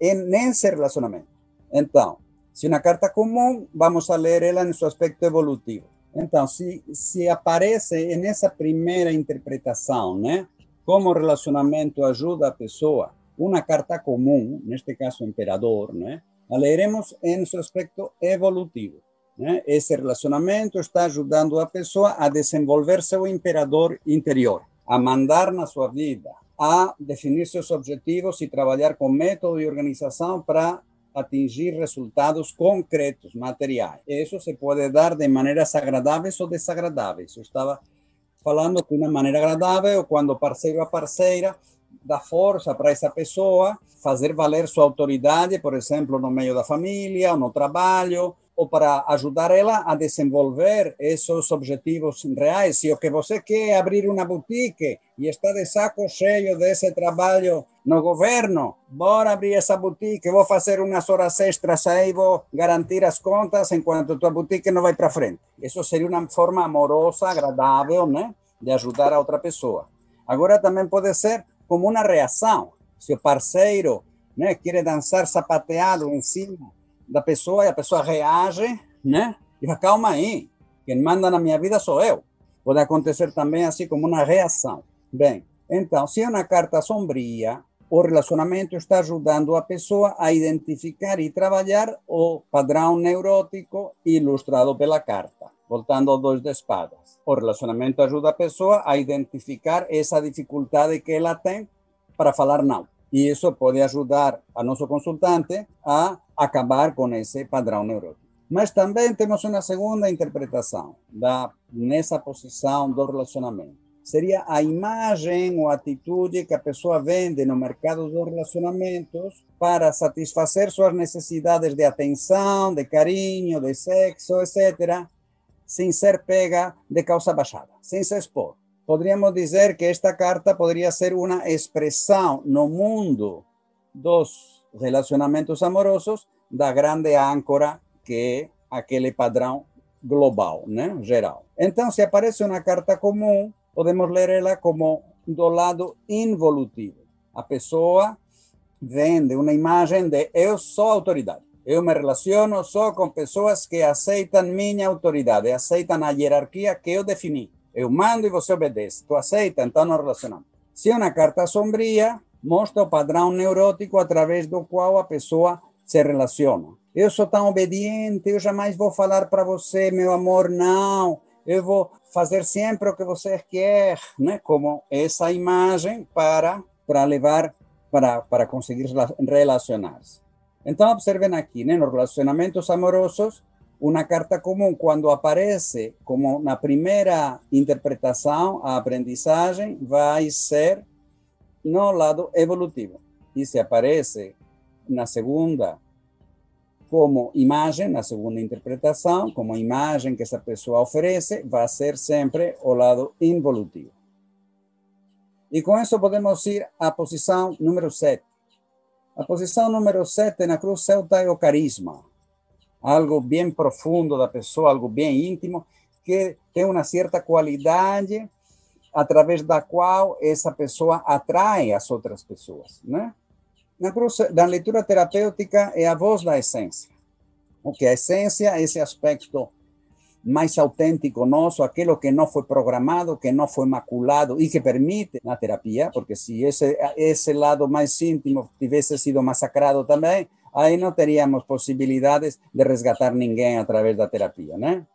nesse relacionamento. Então, se uma carta comum, vamos a ler ela em seu aspecto evolutivo. Então, se, se aparece nessa primeira interpretação, né, como o relacionamento ajuda a pessoa, uma carta comum, neste caso imperador, né? a leremos em seu aspecto evolutivo. Né? Esse relacionamento está ajudando a pessoa a desenvolver seu imperador interior, a mandar na sua vida, a definir seus objetivos e trabalhar com método e organização para atingir resultados concretos, materiais. Isso se pode dar de maneiras agradáveis ou desagradáveis. Eu estava falando que uma maneira agradável quando parceiro a parceira dá força para essa pessoa fazer valer sua autoridade, por exemplo, no meio da família no trabalho, ou para ajudar ela a desenvolver esses objetivos reais. Se o que você quer é abrir uma boutique e está de saco cheio desse trabalho no governo, bora abrir essa boutique, vou fazer umas horas extras aí, vou garantir as contas enquanto tua boutique não vai para frente. Isso seria uma forma amorosa, agradável, né, de ajudar a outra pessoa. Agora também pode ser como uma reação. Se o parceiro né, quer dançar sapateado em cima da pessoa e a pessoa reage, né? E fala, calma aí, quem manda na minha vida sou eu. Pode acontecer também assim como uma reação. Bem, então, se é uma carta sombria, o relacionamento está ajudando a pessoa a identificar e trabalhar o padrão neurótico ilustrado pela carta. Voltando ao dois de espadas. O relacionamento ajuda a pessoa a identificar essa dificuldade que ela tem para falar não. E isso pode ajudar a nosso consultante a acabar com esse padrão neurótico. Mas também temos uma segunda interpretação da nessa posição do relacionamento. Seria a imagem ou atitude que a pessoa vende no mercado dos relacionamentos para satisfazer suas necessidades de atenção, de carinho, de sexo, etc., sem ser pega de calça baixada, sem se expor. Poderíamos dizer que esta carta poderia ser uma expressão no mundo dos relacionamentos amorosos da grande âncora que é aquele padrão global, né, geral. Então, se aparece uma carta comum, podemos ler ela como do lado involutivo. A pessoa vende uma imagem de eu sou autoridade. Eu me relaciono só com pessoas que aceitam minha autoridade, aceitam a hierarquia que eu defini. Eu mando e você obedece. Tu aceita, então nos relacionamos. Se é uma carta sombria, mostra o padrão neurótico através do qual a pessoa se relaciona. Eu sou tão obediente, eu jamais vou falar para você, meu amor, não. Eu vou fazer sempre o que você quer, né? Como essa imagem para para levar para para conseguir relacionar-se. Então observem aqui, né? Nos relacionamentos amorosos, uma carta comum quando aparece como na primeira interpretação, a aprendizagem vai ser no lado evolutivo. E se aparece na segunda como imagem, na segunda interpretação, como imagem que essa pessoa oferece, vai ser sempre o lado involutivo. E com isso podemos ir à posição número 7. A posição número 7 na cruz celta é o carisma. Algo bem profundo da pessoa, algo bem íntimo, que tem uma certa qualidade através da qual essa pessoa atrai as outras pessoas, né? Na, cruz, na leitura terapêutica é a voz da essência. O que é a essência, esse aspecto mais autêntico nosso, aquilo que não foi programado, que não foi maculado e que permite na terapia, porque se esse esse lado mais íntimo tivesse sido massacrado também, aí não teríamos possibilidades de resgatar ninguém através da terapia, né?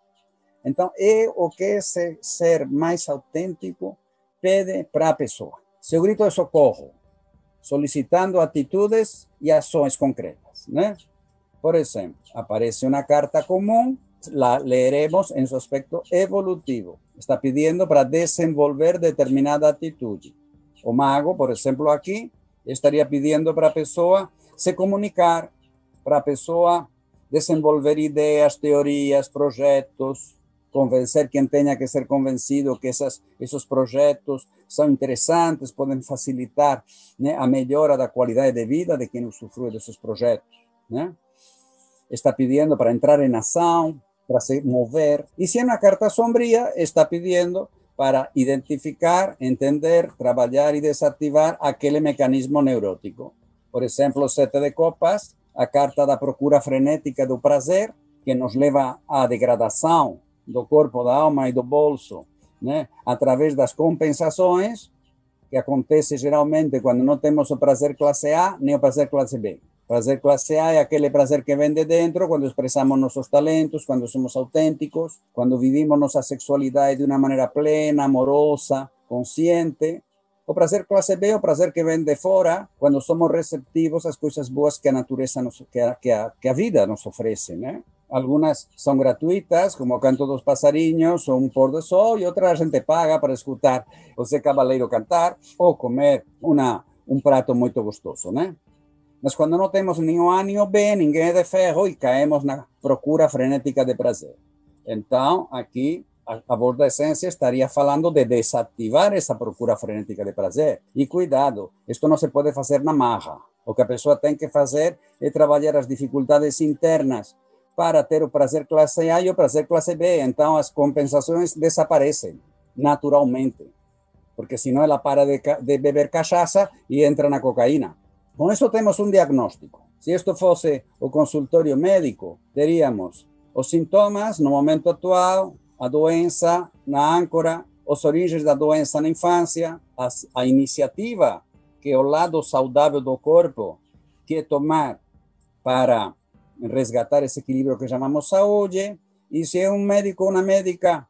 Então, é o que esse ser mais autêntico pede para a pessoa. Seu grito é socorro, solicitando atitudes e ações concretas. Né? Por exemplo, aparece uma carta comum, la leeremos em seu aspecto evolutivo. Está pedindo para desenvolver determinada atitude. O mago, por exemplo, aqui, estaria pedindo para a pessoa se comunicar, para a pessoa desenvolver ideias, teorias, projetos, convencer quem tenha que ser convencido que essas, esses projetos são interessantes, podem facilitar né, a melhora da qualidade de vida de quem usufrui desses projetos. Né? Está pedindo para entrar em ação, para se mover. E se é uma carta sombria, está pedindo para identificar, entender, trabalhar e desativar aquele mecanismo neurótico. Por exemplo, o sete de copas, a carta da procura frenética do prazer, que nos leva à degradação do corpo, da alma e do bolso, né? através das compensações, que acontece geralmente quando não temos o prazer classe A nem o prazer classe B. Prazer classe A é aquele prazer que vem de dentro, quando expressamos nossos talentos, quando somos autênticos, quando vivimos nossa sexualidade de uma maneira plena, amorosa, consciente. O prazer classe B é o prazer que vem de fora, quando somos receptivos às coisas boas que a natureza, nos, que, a, que, a, que a vida nos oferece, né? Algunas son gratuitas, como o Canto dos Passarinhos ou Un Pôr do Sol, e outras a gente paga para escutar o Zé Cabaleiro cantar ou comer uma, um prato muito gostoso, né? Mas quando não temos nenhum A nem o B, ninguém é de ferro e caemos na procura frenética de prazer. Então, aqui, a, a essência estaria falando de desativar essa procura frenética de prazer. E cuidado, isto não se pode fazer na marra. O que a pessoa tem que fazer é trabalhar as dificuldades internas para ter o prazer classe A e o prazer classe B. Então, as compensações desaparecem naturalmente, porque senão ela para de, de beber cachaça e entra na cocaína. Com isso, temos um diagnóstico. Se isto fosse o consultório médico, teríamos os sintomas no momento atual, a doença na âncora, os origens da doença na infância, a, iniciativa, que é o lado saudável do corpo, que é tomar para resgatar esse equilíbrio que chamamos saúde. E se é um médico ou uma médica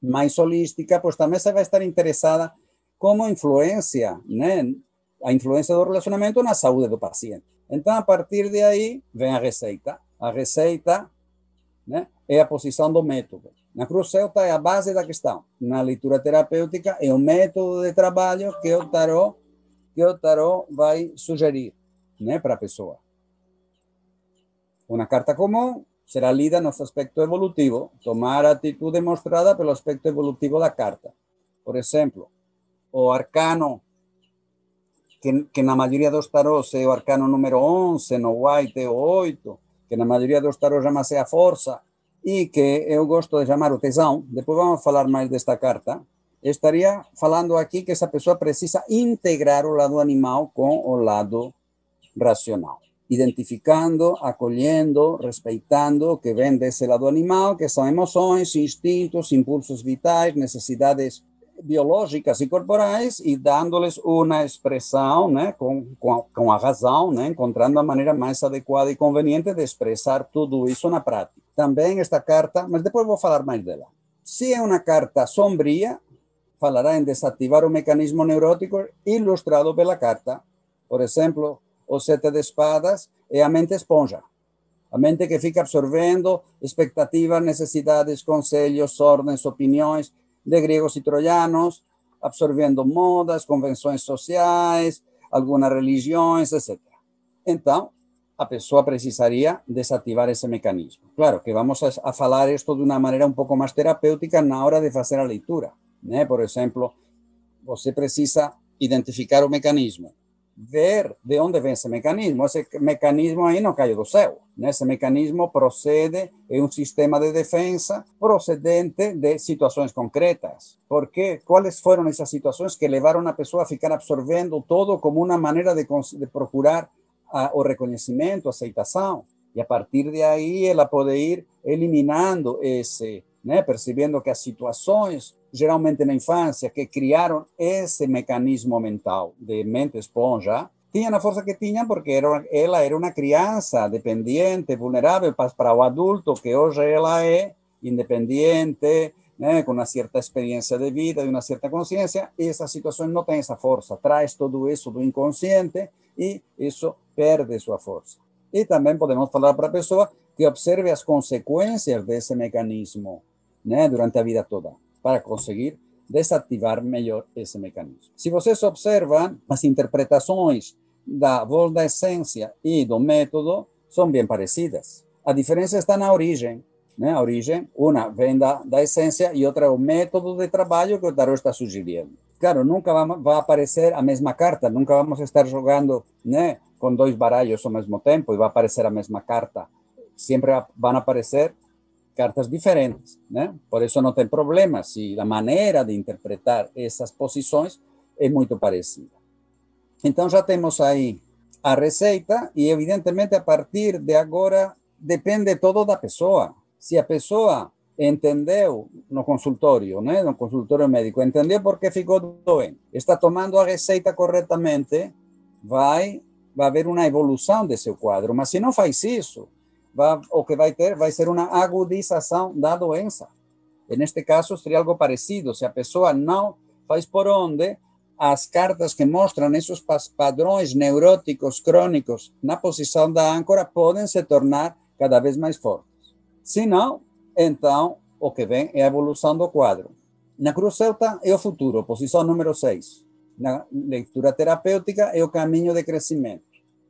mais holística, pois também você vai estar interessada como influência, né? A influência do relacionamento na saúde do paciente. Então, a partir de aí, vem a receita. A receita né, é a posição do método. Na Cruz Celta é a base da questão. Na leitura terapêutica é o método de trabalho que o tarot, que o tarot vai sugerir né, para a pessoa. Una carta común será lida no seu aspecto evolutivo, tomar a atitude mostrada pelo aspecto evolutivo da carta. Por exemplo, o arcano, que, que na maioria dos tarôs é o arcano número 11, no white o 8, que na maioria dos tarôs chama-se a força, e que eu gosto de chamar o tesão, depois vamos falar mais desta carta, estaria falando aqui que essa pessoa precisa integrar o lado animal com o lado racional identificando, acolhendo, respeitando o que vem desse lado animal, que são emoções, instintos, impulsos vitais, necessidades biológicas e corporais, e dando-lhes uma expressão né, com, com, razão, né, encontrando a maneira mais adequada e conveniente de expressar tudo isso na prática. Também esta carta, mas depois vou falar mais dela. Se é uma carta sombria, falará em desativar o mecanismo neurótico ilustrado pela carta. Por exemplo, o sete de espadas é a mente esponja. A mente que fica absorvendo expectativas, necessidades, conselhos, ordens, opiniões de gregos e troianos, absorvendo modas, convenções sociais, algumas religiões, etc. Então, a pessoa precisaria desativar esse mecanismo. Claro que vamos a, falar isto de uma maneira um pouco mais terapêutica na hora de fazer a leitura. Né? Por exemplo, você precisa identificar o mecanismo ver de onde vem esse mecanismo. Esse mecanismo aí não caiu do céu. Né? Esse mecanismo procede é um sistema de defesa procedente de situações concretas. Porque quais foram essas situações que levaram a pessoa a ficar absorvendo todo como uma maneira de, de procurar a, o reconhecimento, a aceitação? E a partir de aí ela pode ir eliminando esse, né? percebendo que as situações geralmente na infância, que criaram esse mecanismo mental de mente esponja, tinham a força que tinham porque era, ela era uma criança dependente, vulnerável para o adulto, que hoje ela é independente, né, com uma certa experiência de vida, de uma certa consciência, e essa situação não tem essa força, traz tudo isso do inconsciente e isso perde sua força. E também podemos falar para a pessoa que observe as consequências desse mecanismo né, durante a vida toda para conseguir desativar melhor esse mecanismo. Se vocês observam, as interpretações da voz da essência e do método são bem parecidas. A diferença está na origem. Né? A origem, uma vem da, da essência e outra método de trabalho que o tarot está sugerindo. Claro, nunca vai aparecer a mesma carta, nunca vamos estar jogando né, com dois baralhos ao mesmo tempo e vai aparecer a mesma carta. Sempre vão aparecer cartas diferentes, né? Por isso não tem problema se a maneira de interpretar essas posições é muito parecida. Então já temos aí a receita e evidentemente a partir de agora depende todo da pessoa. Se a pessoa entendeu no consultório, né, no consultório médico, entendeu porque ficou doente, está tomando a receita corretamente, vai, vai haver uma evolução desse quadro. Mas se não faz isso, vai, o que vai ter vai ser uma agudização da doença. E neste caso seria algo parecido. Se a pessoa não faz por onde, as cartas que mostram esses padrões neuróticos crônicos na posição da âncora podem se tornar cada vez mais fortes. Se não, então o que vem é a evolução do quadro. Na cruz celta é o futuro, posição número 6. Na leitura terapêutica é o caminho de crescimento.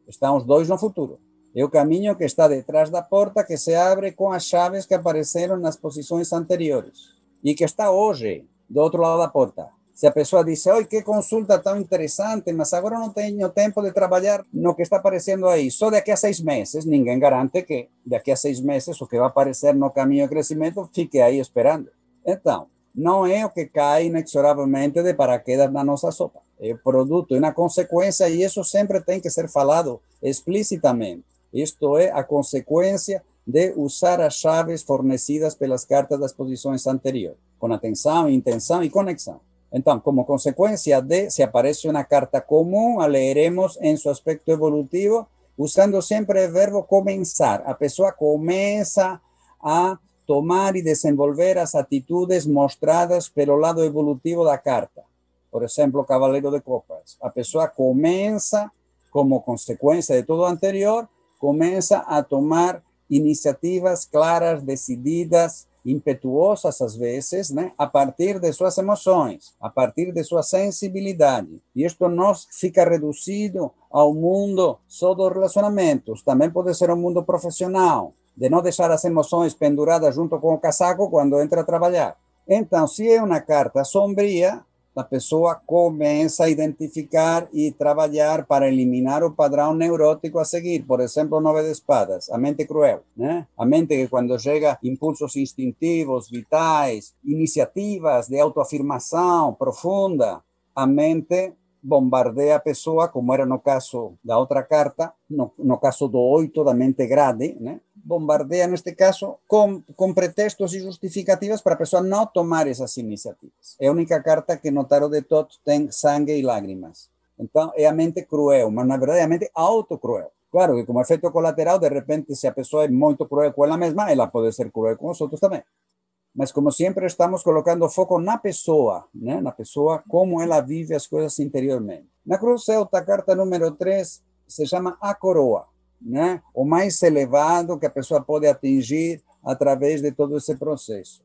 Estão os dois no futuro. É o caminho que está detrás da porta que se abre com as chaves que apareceram nas posições anteriores e que está hoje do outro lado da porta. Se a pessoa diz, oi, que consulta tão interessante, mas agora não tenho tempo de trabalhar no que está aparecendo aí, só daqui a seis meses, ninguém garante que daqui a seis meses o que vai aparecer no caminho de crescimento fique aí esperando. Então, não é o que cai inexoravelmente de paraquedas na nossa sopa. É produto, é uma consequência, e isso sempre tem que ser falado explicitamente. Isto é a consequência de usar as chaves fornecidas pelas cartas das posições anteriores, com atenção, intenção e conexão. Então, como consecuencia de, si aparece una carta común, a leeremos en su aspecto evolutivo, usando siempre el verbo comenzar. A pessoa comienza a tomar y desenvolver as atitudes mostradas pelo lado evolutivo da carta. Por exemplo, Cavaleiro de Copas. A pessoa comienza, como consecuencia de todo anterior, comienza a tomar iniciativas claras, decididas, impetuosas às vezes, né, a partir de suas emoções, a partir de sua sensibilidade. E isto não fica reduzido ao mundo só dos relacionamentos, também pode ser um mundo profissional, de não deixar as emoções penduradas junto com o casaco quando entra a trabalhar. Então, se é uma carta sombria, a pessoa começa a identificar e trabalhar para eliminar o padrão neurótico a seguir. Por exemplo, nove de espadas, a mente cruel, né? A mente que quando chega impulsos instintivos, vitais, iniciativas de autoafirmação profunda, a mente bombardeia a pessoa, como era no caso da outra carta, no, no caso do oito da mente grande, né? Bombardeia, neste caso, com, com pretextos e justificativas para a pessoa não tomar essas iniciativas. É a única carta que no tarot de Tot tem sangue e lágrimas. Então, é a mente cruel, mas na verdade é a mente autocruel. Claro que como efeito colateral, de repente, se a pessoa é muito cruel com ela mesma, ela pode ser cruel com os outros também. Mas como sempre estamos colocando foco na pessoa, né? na pessoa, como ela vive as coisas interiormente. Na Cruz Celta, carta número 3, se chama A Coroa né? o mais elevado que a pessoa pode atingir através de todo esse processo.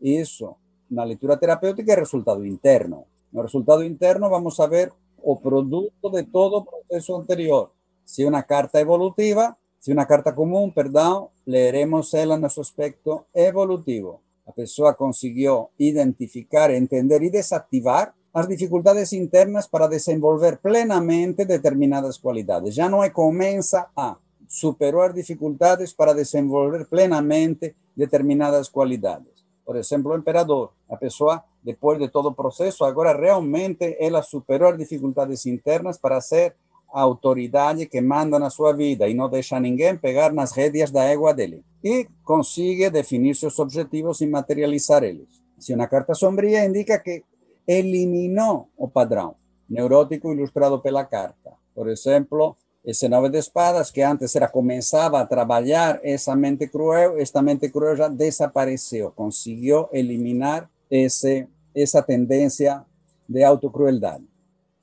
Isso, na leitura terapêutica, é resultado interno. No resultado interno, vamos a ver o produto de todo o processo anterior. Se uma carta evolutiva, se uma carta comum, perdão, leremos ela no seu aspecto evolutivo. A pessoa conseguiu identificar, entender e desativar as dificuldades internas para desenvolver plenamente determinadas qualidades. Já não é começa a superar dificuldades para desenvolver plenamente determinadas qualidades. Por exemplo, o imperador, a pessoa, depois de todo o processo, agora realmente ela superou as dificuldades internas para ser a autoridade que manda na sua vida e não deixa ninguém pegar nas rédeas da égua dele. E consegue definir seus objetivos e materializar eles. Se uma carta sombria indica que eliminó o padrón neurótico ilustrado pela carta. Por exemplo, esse nove de espadas, que antes era começava a trabalhar essa mente cruel, esta mente cruel já desapareceu, conseguiu eliminar esse, essa tendência de autocrueldade.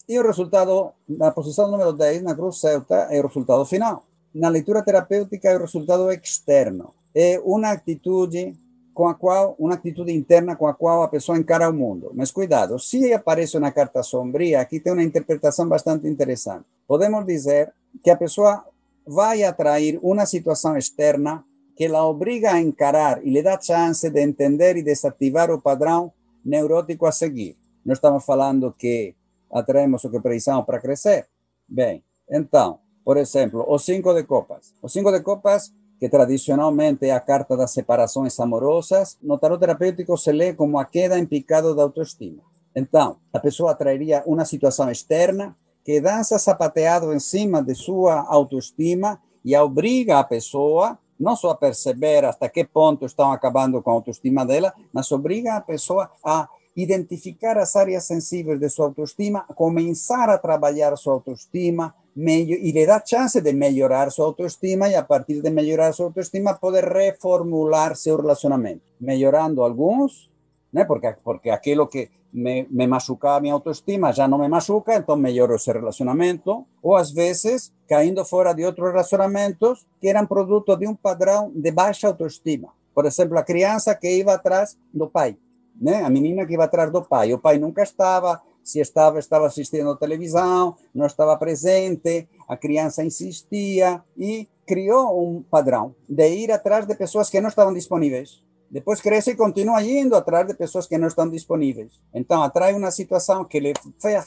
E o resultado, na posição número 10, na cruz celta, é o resultado final. Na leitura terapêutica, é o resultado externo. É uma atitude com a qual, uma atitude interna com a qual a pessoa encara o mundo. Mas cuidado, se aparece uma carta sombria, aqui tem uma interpretação bastante interessante. Podemos dizer que a pessoa vai atrair uma situação externa que ela obriga a encarar e lhe dá chance de entender e desativar o padrão neurótico a seguir. Não estamos falando que atraemos o que precisamos para crescer. Bem, então, por exemplo, o cinco de copas. O cinco de copas que tradicionalmente é a carta das separações amorosas, no tarot terapêutico se lê como a queda em picado da autoestima. Então, a pessoa atrairia uma situação externa que dança sapateado em cima de sua autoestima e obriga a pessoa não só a perceber até que ponto estão acabando com a autoestima dela, mas obriga a pessoa a identificar as áreas sensíveis de sua autoestima, começar a trabalhar sua autoestima, e lhe dá chance de melhorar sua autoestima e a partir de melhorar sua autoestima poder reformular seu relacionamento, melhorando alguns, né? porque, porque aquilo que me, me machucaba minha autoestima já não me machuca, então melhoro esse relacionamento, ou às vezes caindo fora de outros relacionamentos que eram produto de um padrão de baixa autoestima. Por exemplo, a criança que ia atrás do pai, né? A menina que ia atrás do pai, o pai nunca estava, se estava, estava assistindo televisão, não estava presente, a criança insistia e criou um padrão de ir atrás de pessoas que não estavam disponíveis. Depois cresce e continua indo atrás de pessoas que não estão disponíveis. Então, atrai uma situação que lhe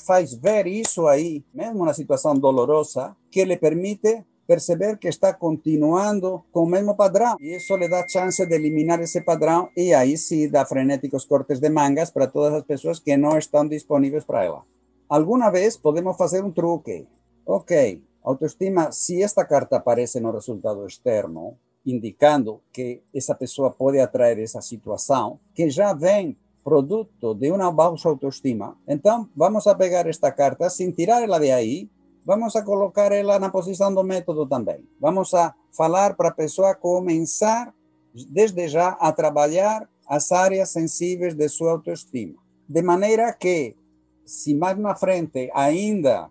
faz ver isso aí, mesmo uma situação dolorosa, que lhe permite perceber que está continuando com o mesmo padrão. E isso lhe dá chance de eliminar esse padrão e aí sim dá frenéticos cortes de mangas para todas as pessoas que não estão disponíveis para ela. Alguma vez podemos fazer um truque. Ok, autoestima, se esta carta aparece no resultado externo, indicando que essa pessoa pode atrair essa situação, que já vem produto de uma baixa autoestima. Então, vamos a pegar esta carta, sem tirar ela de aí, vamos a colocar ela na posição do método também. Vamos a falar para a pessoa começar, desde já, a trabalhar as áreas sensíveis de sua autoestima. De maneira que, se mais na frente ainda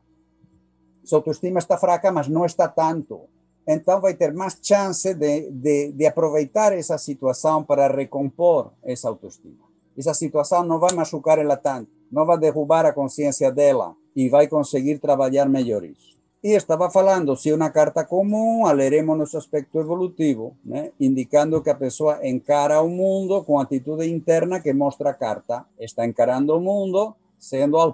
sua autoestima está fraca, mas não está tanto, então vai ter mais chance de, de, de aproveitar essa situação para recompor essa autoestima. Essa situação não vai machucar ela tanto, não vai derrubar a consciência dela, e vai conseguir trabalhar melhor isso. E estava falando se uma carta comum, leremos nosso aspecto evolutivo, né? indicando que a pessoa encara o mundo com atitude interna que mostra a carta. Está encarando o mundo, sendo a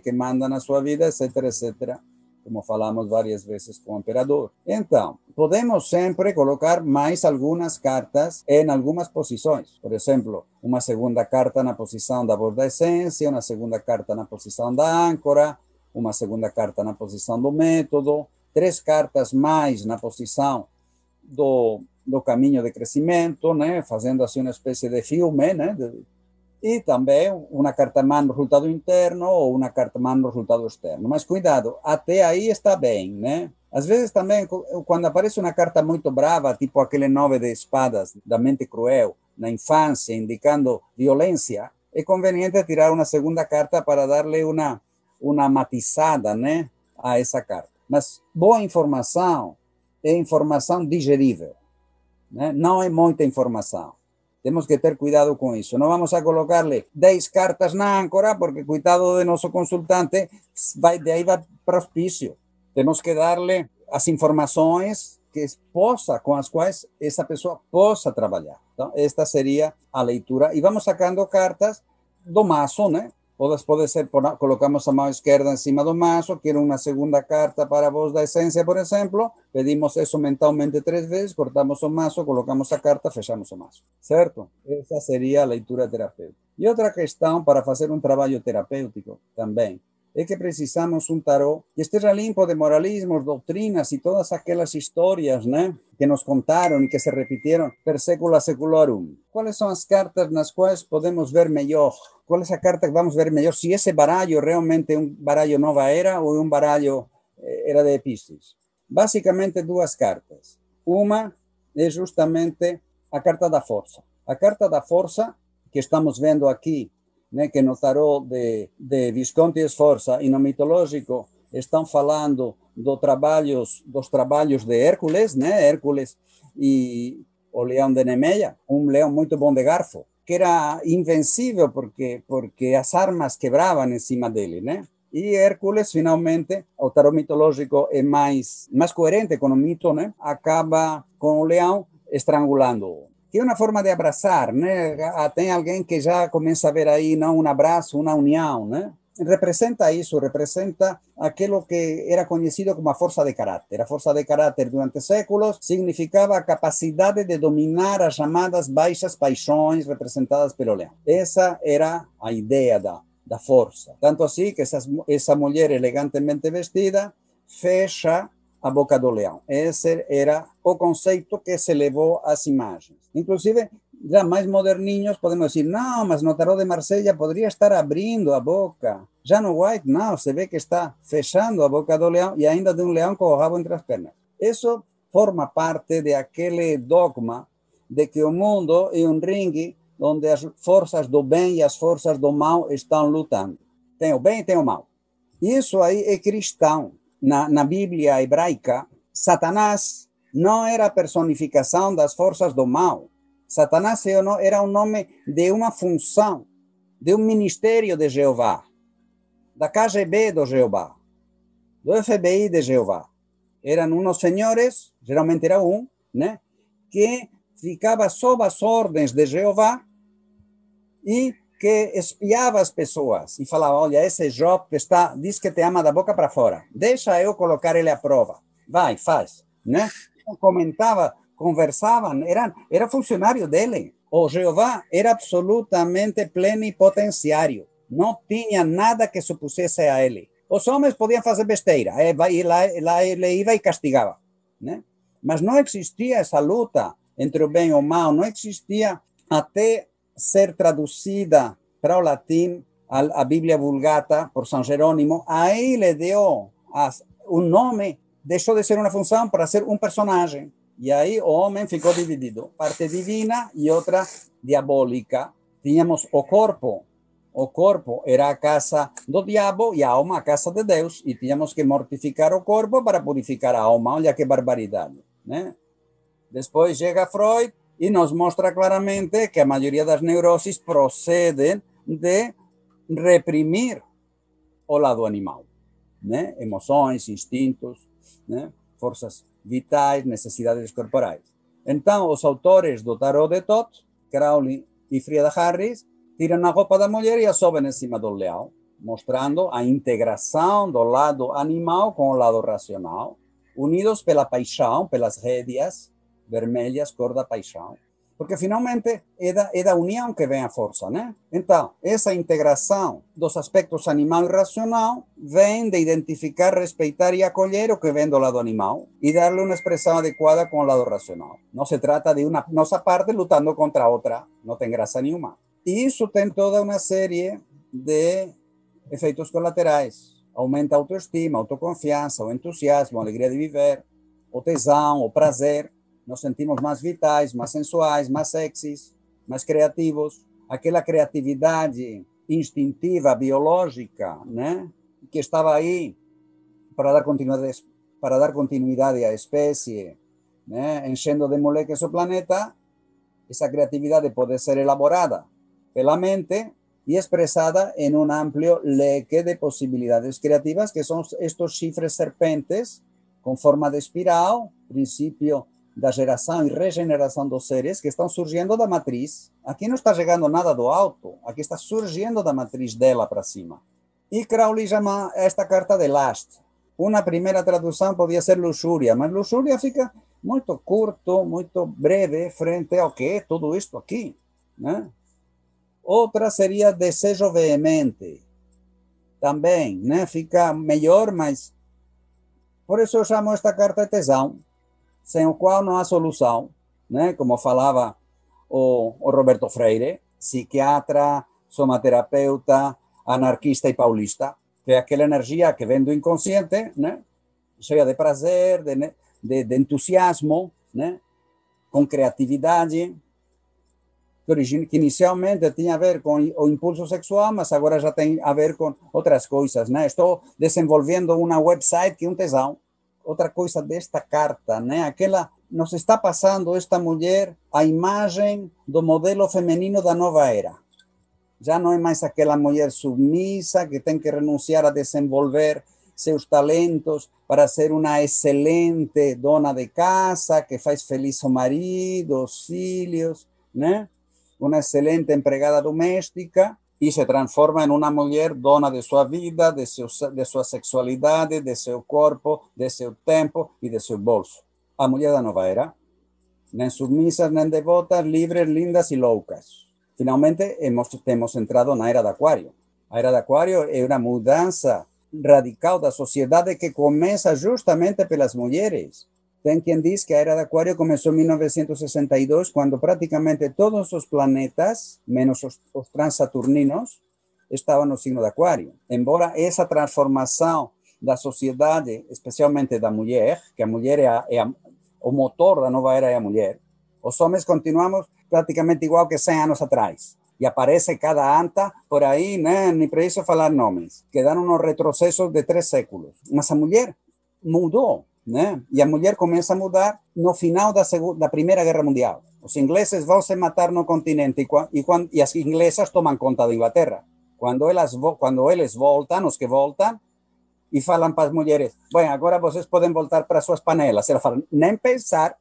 que manda na sua vida, etc, etc como falamos várias vezes com o imperador. Então, podemos sempre colocar mais algumas cartas em algumas posições. Por exemplo, uma segunda carta na posição da voz da essência, uma segunda carta na posição da âncora, uma segunda carta na posição do método, três cartas mais na posição do, do caminho de crescimento, né? fazendo assim uma espécie de filme, né? De, e também uma carta mãe no resultado interno ou uma carta mãe no resultado externo. Mas cuidado, até aí está bem, né? Às vezes também, quando aparece uma carta muito brava, tipo aquele nove de espadas da mente cruel, na infância, indicando violência, é conveniente tirar uma segunda carta para darle uma, uma matizada né, a essa carta. Mas boa informação é informação digerível, né? não é muita informação. Temos que ter cuidado com isso. Não vamos a colocarle 10 cartas na âncora, porque cuidado de nosso consultante, vai, de aí vai para hospício. Temos que darle as informações que possa, com as quais essa pessoa possa trabalhar. Então, esta seria a leitura. E vamos sacando cartas do maço, né? Pode, pode ser, colocamos a mão esquerda em cima do maço, quero uma segunda carta para voz da essência, por exemplo, pedimos isso mentalmente três vezes, cortamos o maço, colocamos a carta, fechamos o maço, certo? Essa seria a leitura terapêutica. E outra questão para fazer um trabalho terapêutico também, é que precisamos um tarô que esteja limpo de moralismos, doutrinas e todas aquelas histórias, né, que nos contaram e que se repetiram per secula seculorum. Quais são as cartas nas quais podemos ver melhor? Qual é a carta que vamos ver melhor se esse baralho realmente um baralho nova era ou é um baralho eh, era de Piscis? Basicamente duas cartas. Uma é justamente a carta da força. A carta da força que estamos vendo aqui né, que no de, de Visconti Esforza e no mitológico estão falando do trabalhos, dos trabalhos de Hércules, né, Hércules e o leão de Nemeia, um leão muito bom de garfo, que era invencível porque, porque as armas quebravam em cima dele, né? E Hércules, finalmente, o tarot mitológico é mais, mais coerente com o mito, né? Acaba com o leão estrangulando-o que é uma forma de abraçar, né? Tem alguém que já começa a ver aí não um abraço, uma união, né? Representa isso, representa aquilo que era conhecido como a força de caráter. A força de caráter durante séculos significava a capacidade de dominar as chamadas baixas paixões representadas pelo leão. Essa era a ideia da, da força. Tanto assim que essas, essa mulher elegantemente vestida fecha a boca do leão. Esse era o conceito que se levou às imagens. Inclusive, já mais moderninhos podemos dizer, não, mas no de Marsella poderia estar abrindo a boca. Já no White, não, se vê que está fechando a boca do leão e ainda de um leão com o rabo entre as pernas. Isso forma parte de aquele dogma de que o mundo é um ringue onde as forças do bem e as forças do mal estão lutando. Tem o bem e tem o mal. Isso aí é cristão. Na, na Bíblia hebraica, Satanás não era a personificação das forças do mal. Satanás era o nome de uma função, de um ministério de Jeová, da KGB do Jeová, do FBI de Jeová. Eram uns senhores, geralmente era um, né, que ficava sob as ordens de Jeová e que espiava as pessoas e falava: Olha, esse Job está, diz que te ama da boca para fora, deixa eu colocar ele à prova, vai, faz. Né? Comentava, conversavam, era, era funcionário dele. O Jeová era absolutamente plenipotenciário, não tinha nada que supusesse a ele. Os homens podiam fazer besteira, e lá, lá ele ia e castigava. Né? Mas não existia essa luta entre o bem e o mal, não existia até ser traduzida para o latim a, a Bíblia Vulgata por São Jerônimo, aí le deu um nome, deixou de ser uma função para ser um personagem. E aí o homem ficou dividido, parte divina e outra diabólica. Tínhamos o corpo, o corpo era a casa do diabo e a alma a casa de Deus, e tínhamos que mortificar o corpo para purificar a alma. Olha que barbaridade, né? Depois chega Freud e nos mostra claramente que a maioria das neuroses procedem de reprimir o lado animal, né? Emoções, instintos, né? Forças vitais, necessidades corporais. Então, os autores do Tarot de Tot, Crowley e Frieda Harris, tiram a roupa da mulher e a sobem em cima do leão, mostrando a integração do lado animal com o lado racional, unidos pela paixão, pelas rédeas, vermelhas, cor da paixão. Porque finalmente é da, é da união que vem a força, né? Então, essa dos aspectos animal e racional vem de identificar, respeitar e acolher o que vem do lado animal e darle uma expressão adequada com o lado racional. Não se trata de uma nossa parte lutando contra outra, não tem graça nenhuma. E isso tem toda uma série de efeitos colaterais. Aumenta a autoestima, a autoconfiança, o entusiasmo, a alegria de viver, o tesão, o prazer nos sentimos mais vitais, mais sensuais, mais sexys, mais criativos. Aquela criatividade instintiva, biológica, né? que estava aí para dar continuidade, para dar continuidade à espécie, né? enchendo de moleques o planeta, essa criatividade pode ser elaborada pela mente e expressada em um amplo leque de possibilidades criativas, que são estes chifres serpentes com forma de espiral, princípio da geração e regeneração dos seres que estão surgindo da matriz. Aqui não está chegando nada do alto, aqui está surgindo da matriz dela para cima. E Crowley chama esta carta de last. Uma primeira tradução podia ser luxúria, mas luxúria fica muito curto, muito breve frente ao que é tudo isto aqui. Né? Outra seria desejo veemente. Também, né? Fica melhor, mas por isso eu chamo esta carta de tesão sem o qual não há solução, né? como falava o, o Roberto Freire, psiquiatra, somaterapeuta, anarquista e paulista, que é aquela energia que vem do inconsciente, né? cheia de prazer, de, de, de entusiasmo, né? com criatividade, que, que inicialmente tinha a ver com o impulso sexual, mas agora já tem a ver com outras coisas. Né? Estou desenvolvendo uma website que é um tesão, outra coisa desta carta, né? Aquela nos está passando esta mulher a imagem do modelo feminino da nova era. Já não é mais aquela mulher submissa que tem que renunciar a desenvolver seus talentos para ser uma excelente dona de casa, que faz feliz o marido, os filhos, né? Uma excelente empregada doméstica e se transforma em uma mulher dona de sua vida, de, seu, de sua sexualidade, de seu corpo, de seu tempo e de seu bolso. A mulher da nova era, nem submisas, nem devotas, livres, lindas e loucas. Finalmente, hemos, temos entrado na era de Aquário. A era de Aquário é uma mudança radical da sociedade que começa justamente pelas mulheres. Tem quem diz que a era de Aquário começou em 1962, quando praticamente todos os planetas, menos os, os transaturninos, estavam no signo de Aquário. Embora essa transformação da sociedade, especialmente da mulher, que a mulher é, a, é a, o motor da nova era é a mulher, os homens continuamos praticamente igual que 100 anos atrás. E aparece cada anta por aí, né? nem preciso falar nomes. Quedaram nos retrocessos de três séculos. Mas a mulher mudou, né? E a mulher começa a mudar no final da, segunda, da Primeira Guerra Mundial. Os ingleses vão se matar no continente e, e, e as inglesas tomam conta da Inglaterra. Quando elas, quando eles voltam, os que voltam, e falam para as mulheres: Bem, agora vocês podem voltar para suas panelas. Elas falam: Nem pensar,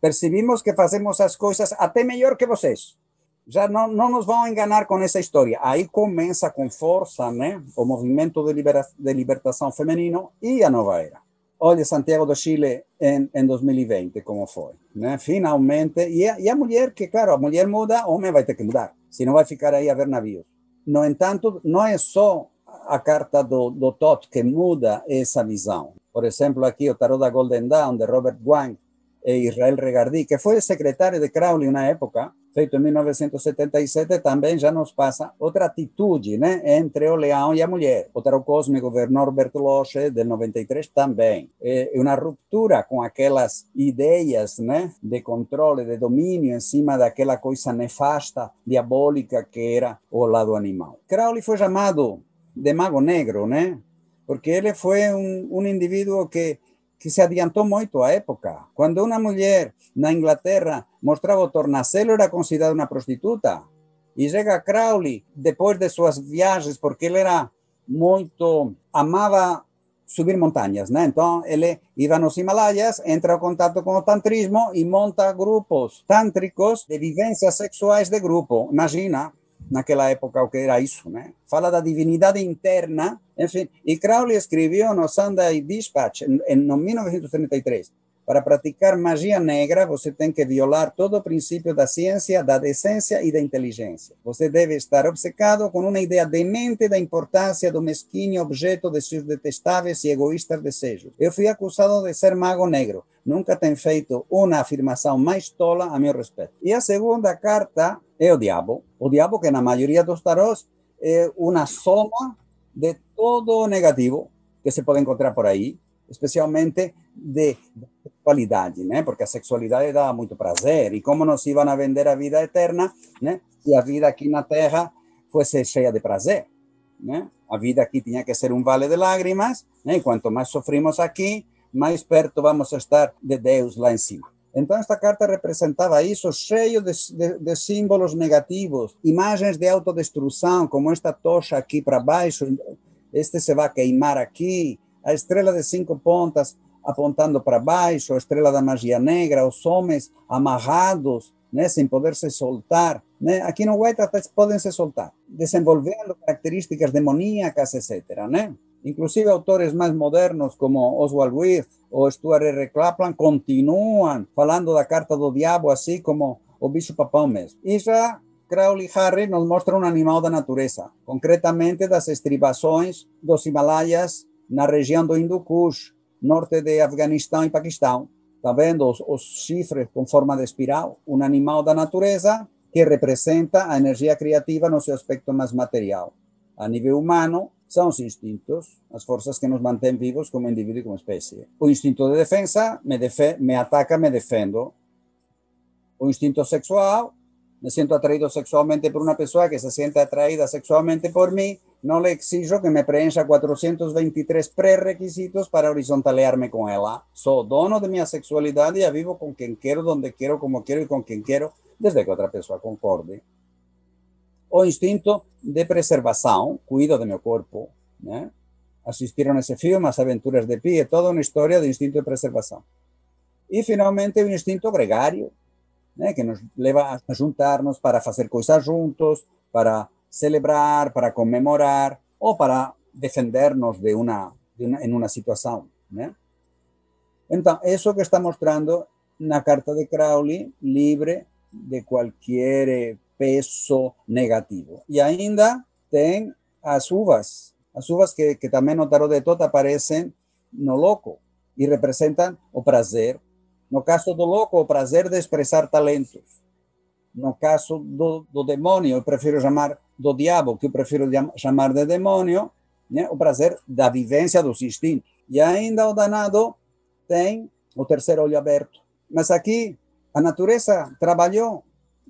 percebimos que fazemos as coisas até melhor que vocês. Já não, não nos vão enganar com essa história. Aí começa com força né, o movimento de, libera, de libertação feminino e a nova era. Olha Santiago do Chile em, em 2020, como foi. Né? Finalmente, e a, e a mulher, que claro, a mulher muda, o homem vai ter que mudar, senão vai ficar aí a ver navios. No entanto, não é só a carta do, do Tot que muda essa visão. Por exemplo, aqui o tarot da Golden Dawn, de Robert Wang e Israel Regardi, que foi secretário de Crowley na época, feito em 1977, também já nos passa outra atitude né, entre o leão e a mulher. O tarot cósmico de Norbert Loche, del 93, também. É uma ruptura com aquelas ideias né, de controle, de domínio em cima daquela coisa nefasta, diabólica que era o lado animal. Crowley foi chamado de mago negro, né? Porque ele foi um, um indivíduo que, que se adiantou muito à época. Quando uma mulher na Inglaterra mostrava o tornacelo, era considerada uma prostituta. E chega Crowley, depois de suas viagens, porque ele era muito. amava subir montanhas, né? Então ele ia nos Himalaias, entra em contato com o tantrismo e monta grupos tântricos de vivências sexuais de grupo. Imagina, naquela época o que era isso, né? Fala da divindade interna, enfim. E Crowley escreveu no Sunday Dispatch, em, em 1933, para praticar magia negra, você tem que violar todo o princípio da ciência, da decência e da inteligência. Você deve estar obcecado com uma ideia demente da importância do mesquinho objeto de seus detestáveis e egoístas desejos. Eu fui acusado de ser mago negro. Nunca tenho feito uma afirmação mais tola a meu respeito. E a segunda carta é o diabo. O diabo, que na maioria dos tarós é uma soma de todo o negativo que se pode encontrar por aí, especialmente de, de sexualidade, né? Porque a sexualidade dá muito prazer. E como nos iam a vender a vida eterna, né? Se a vida aqui na Terra fosse cheia de prazer, né? A vida aqui tinha que ser um vale de lágrimas, né? E quanto mais sofrimos aqui, mais perto vamos estar de Deus lá em cima. Então, esta carta representava isso, cheio de, de, de, símbolos negativos, imagens de autodestruição, como esta tocha aqui para baixo, este se vai queimar aqui, a estrela de cinco pontas apontando para baixo, a estrela da magia negra, os homens amarrados, né, sem poder se soltar. Né? Aqui no até podem se soltar, desenvolvendo características demoníacas, etc. Né? Inclusive autores mais modernos como Oswald Wirth ou Stuart R. Kaplan continuam falando da carta do diabo assim como o bicho papão mesmo. E já Crowley Harry nos mostra um animal da natureza, concretamente das estribações dos Himalaias na região do Hindu Kush, norte de Afeganistão e Paquistão. Está vendo os, os chifres com forma de espiral? Um animal da natureza que representa a energia criativa no seu aspecto mais material. A nível humano, são os instintos, as forças que nos mantêm vivos como indivíduo e como espécie. O instinto de defesa me, defe me ataca, me defendo. O instinto sexual, me siento atraído sexualmente por una persona que se siente atraída sexualmente por mí, no le exijo que me preencha 423 prerequisitos para horizontalearme con ella. Soy dono de mi sexualidad y vivo con quien quiero, donde quiero, como quiero y con quien quiero, desde que otra persona concorde. O instinto de preservación, cuido de mi cuerpo. ¿eh? Asistieron a ese filme, Las aventuras de Pi, toda una historia de instinto de preservación. Y finalmente un instinto gregario, né, que nos leva a juntarnos para fazer coisas juntos, para celebrar, para comemorar ou para defendernos de uma, de uma em uma situação, né? Então, isso que está mostrando na carta de Crowley, livre de qualquer peso negativo. E ainda tem as uvas, As uvas que, que também no tarot de Tota aparecem no louco e representam o prazer. No caso do louco, o prazer de expressar talentos. No caso do, do demônio, eu prefiro chamar do diabo, que eu prefiro chamar de demônio, né? o prazer da vivência dos instintos. E ainda o danado tem o terceiro olho aberto. Mas aqui a natureza trabalhou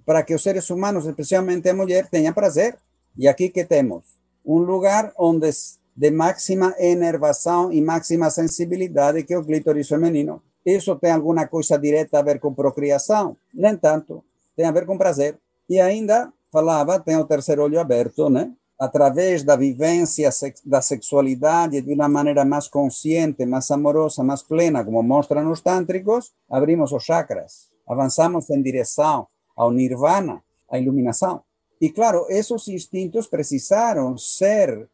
para que os seres humanos, especialmente a mulher, tenham prazer. E aqui que temos um lugar onde de máxima enervação e máxima sensibilidade, que é o clítoris feminino. Isso tem alguma coisa direta a ver com procriação? Nem tanto. Tem a ver com prazer. E ainda falava, tem o terceiro olho aberto, né? Através da vivência da sexualidade de uma maneira mais consciente, mais amorosa, mais plena, como mostram os tântricos, abrimos os chakras, avançamos em direção ao nirvana, à iluminação. E claro, esses instintos precisaram ser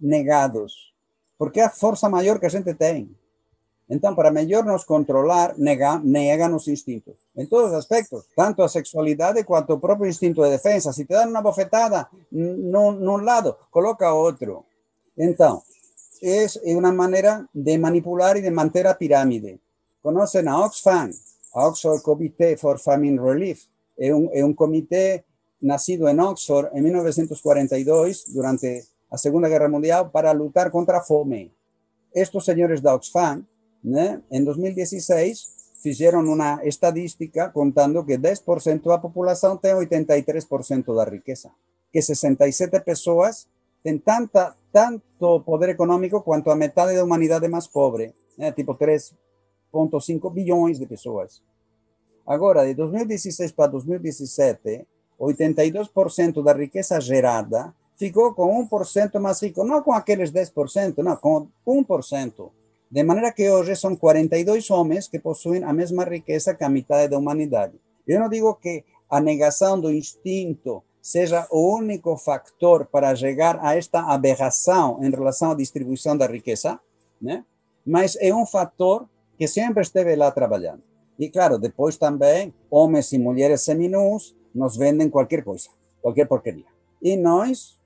negados, porque é a força maior que a gente tem. Então, para melhor nos controlar, nega, negam os instintos. Em todos os aspectos, tanto a sexualidade quanto o próprio instinto de defesa. Se te dão uma bofetada num, num lado, coloca outro. Então, é uma maneira de manipular e de manter a pirâmide. Conhecem a Oxfam, a Oxford Committee for Famine Relief. É um, é um comitê nascido em Oxford em 1942, durante a Segunda Guerra Mundial, para lutar contra a fome. Estes senhores da Oxfam né? Em 2016, fizeram uma estadística contando que 10% da população tem 83% da riqueza, que 67 pessoas têm tanta, tanto poder econômico quanto a metade da humanidade mais pobre, né? tipo 3,5 bilhões de pessoas. Agora, de 2016 para 2017, 82% da riqueza gerada ficou com 1% mais rico, não com aqueles 10%, não, com 1%. De maneira que hoje são 42 homens que possuem a mesma riqueza que a metade da humanidade. Eu não digo que a negação do instinto seja o único factor para chegar a esta aberração em relação à distribuição da riqueza, né? mas é um fator que sempre esteve lá trabalhando. E claro, depois também, homens e mulheres seminus nos vendem qualquer coisa, qualquer porqueria. E nós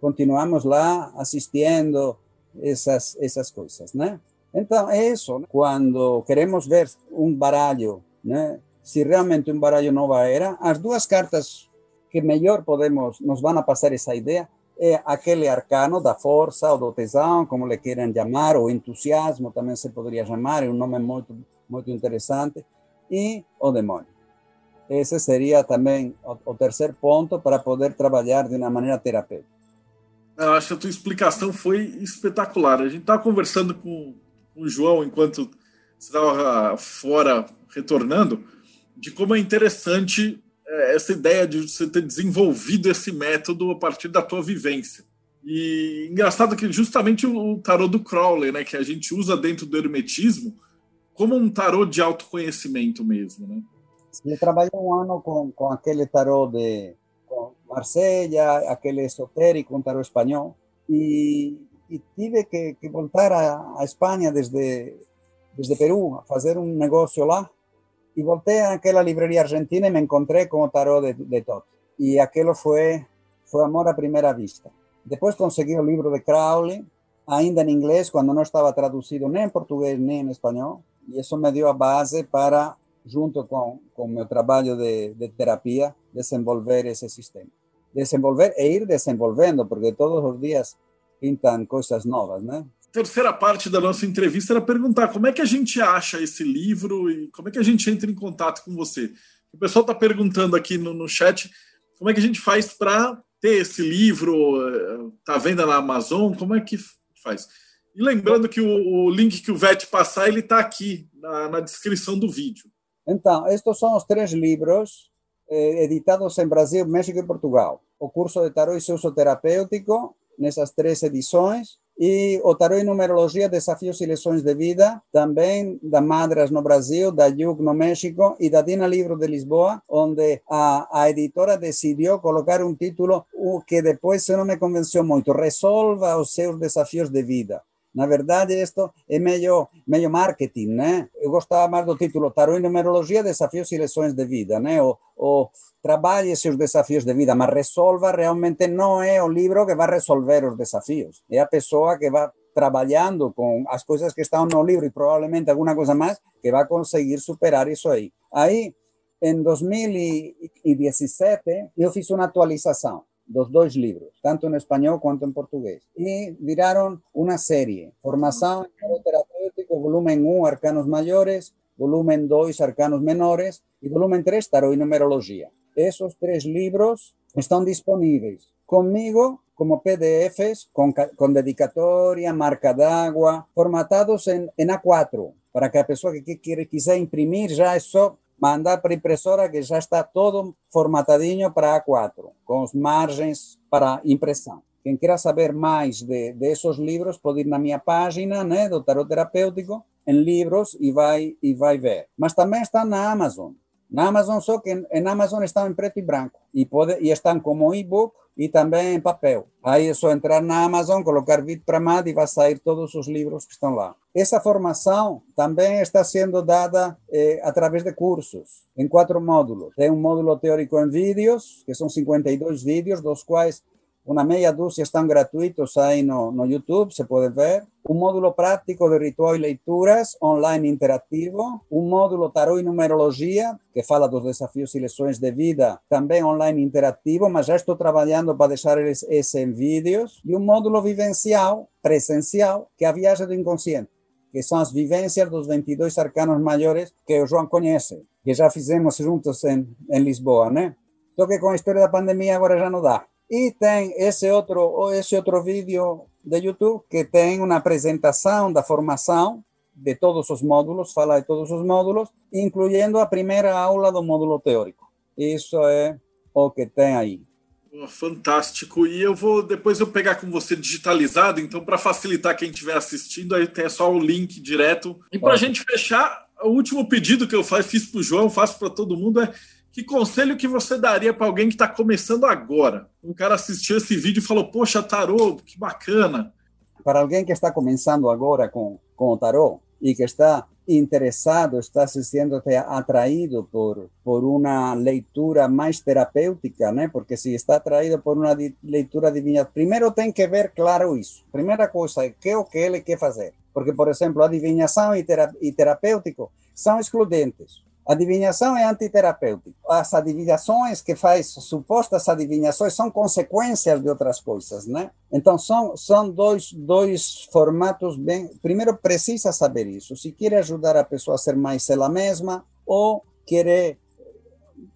continuamos lá assistindo essas, essas coisas, né? Então, é isso. Quando queremos ver um baralho, né? se realmente um baralho nova era, as duas cartas que melhor podemos, nos vão passar essa ideia, é aquele arcano da força ou do tesão, como lhe queiram chamar, ou entusiasmo também se poderia chamar, é um nome muito, muito interessante, e o demônio. Esse seria também o, o terceiro ponto para poder trabalhar de uma maneira terapêutica. Eu acho que a tua explicação foi espetacular. A gente estava conversando com o João enquanto estava fora retornando, de como é interessante é, essa ideia de você ter desenvolvido esse método a partir da tua vivência. E engraçado que justamente o tarô do Crowley, né, que a gente usa dentro do hermetismo, como um tarô de autoconhecimento mesmo, né? Eu trabalhei um ano com, com aquele tarô de Marsella, aquele esotérico, um tarô espanhol, e e tive que, que voltar a, a, Espanha desde, desde Perú a fazer um negócio lá. E voltei àquela livraria argentina e me encontrei com o tarot de, de Tot. E aquilo foi, foi amor à primeira vista. Depois consegui o livro de Crowley, ainda em inglês, quando não estava traduzido nem em português nem em espanhol. E isso me deu a base para, junto com o meu trabalho de, de terapia, desenvolver esse sistema. Desenvolver e ir desenvolvendo, porque todos os dias pintam coisas novas, né? Terceira parte da nossa entrevista era perguntar como é que a gente acha esse livro e como é que a gente entra em contato com você. O pessoal está perguntando aqui no, no chat como é que a gente faz para ter esse livro, tá vendo na Amazon, como é que faz? E lembrando que o, o link que o VET passar, ele está aqui na, na, descrição do vídeo. Então, estes são os três livros eh, editados em Brasil, México e Portugal. O curso de tarot e seu uso terapêutico, nessas três edições. E o Tarot e Numerologia, Desafios e Lições de Vida, também da Madras no Brasil, da Yug no México e da Dina Livro de Lisboa, onde a, a editora decidiu colocar um título que depois não me convenceu muito, Resolva os seus desafios de vida. Na verdade, isto é meio, meio marketing, né? Eu gostava mais do título Tarot e Numerologia, Desafios e Lições de Vida, né? O, o trabalhe seus desafios de vida, mas resolva realmente não é o livro que vai resolver os desafios. É a pessoa que vai trabalhando com as coisas que estão no livro e provavelmente alguma coisa mais que vai conseguir superar isso aí. Aí, em 2017, eu fiz uma atualização dos dois livros, tanto em espanhol quanto em português. E viraram uma série, Formação Terapêutico, volume 1, Arcanos Maiores, volume 2, Arcanos Menores, e volume 3, Tarot e Numerologia. Esses três livros estão disponíveis comigo como PDFs, con, con dedicatoria, marca d'água, formatados em, em A4, para que a pessoa que, que quiser imprimir já é só mandar para a impressora que já está todo formatadinho para A4, com as margens para impressão. Quem queira saber mais de, de esses livros pode ir na minha página, né, do Tarot Terapêutico, em livros e vai e vai ver. Mas também está na Amazon. Na Amazon só que em, Amazon estão em preto e branco e pode e estão como e-book e também em papel. Aí é só entrar na Amazon, colocar Bit para e vai sair todos os livros que estão lá. Essa formação também está sendo dada eh, através de cursos, em quatro módulos. Tem um módulo teórico em vídeos, que são 52 vídeos, dos quais uma meia dúzia estão gratuitos aí no, no YouTube, se pode ver. Um módulo prático de ritual e leituras online interativo. Um módulo tarot e numerologia, que fala dos desafios e lições de vida, também online interativo, mas já estou trabalhando para deixar esse em vídeos. E um módulo vivencial, presencial, que é a viagem do inconsciente que são as vivências dos 22 arcanos maiores que o João conhece, que já fizemos juntos em, em Lisboa, né? Só que com a história da pandemia agora já não dá. E tem esse outro, esse outro vídeo de YouTube que tem uma apresentação da formação de todos os módulos, fala de todos os módulos, incluindo a primeira aula do módulo teórico. Isso é o que tem aí. Fantástico. E eu vou depois eu pegar com você digitalizado, então para facilitar quem estiver assistindo, aí tem só o link direto. E para a gente fechar, o último pedido que eu fiz para o João, faço para todo mundo é que conselho que você daria para alguém que está começando agora? Um cara assistiu esse vídeo e falou: Poxa, tarô, que bacana. Para alguém que está começando agora com, com o tarô e que está interessado, está se sendo atraído por, por uma leitura mais terapêutica, né? Porque se está atraído por uma leitura divina, primeiro tem que ver claro isso. Primeira coisa é que é o que ele quer fazer. Porque, por exemplo, adivinhação e terapêutico são excludentes. Adivinhação é antiterapêutico. As adivinhações que faz, supostas adivinhações, são consequências de outras coisas, né? Então, são, são dois, dois formatos bem... Primeiro, precisa saber isso. Se quer ajudar a pessoa a ser mais ela mesma ou querer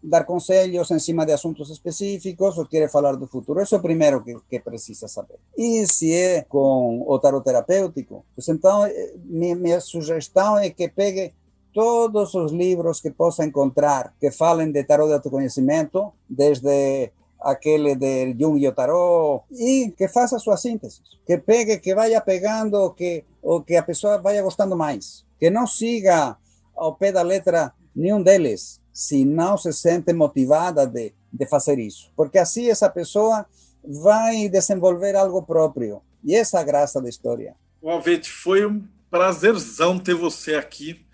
dar conselhos em cima de assuntos específicos ou quer falar do futuro. Isso é o primeiro que, que precisa saber. E se é com o tarot terapêutico, então, eh, minha, minha sugestão é que pegue todos os livros que possa encontrar que falem de tarot de autoconhecimento, desde aquele de Jung e o tarot, e que faça sua síntese, que pegue, que vaya pegando que, o que a pessoa vaya gostando mais, que não siga ao pé da letra nenhum deles, se não se sente motivada de, de fazer isso, porque assim essa pessoa vai desenvolver algo próprio, e essa é a graça da história. O Alvete, foi um prazerzão ter você aqui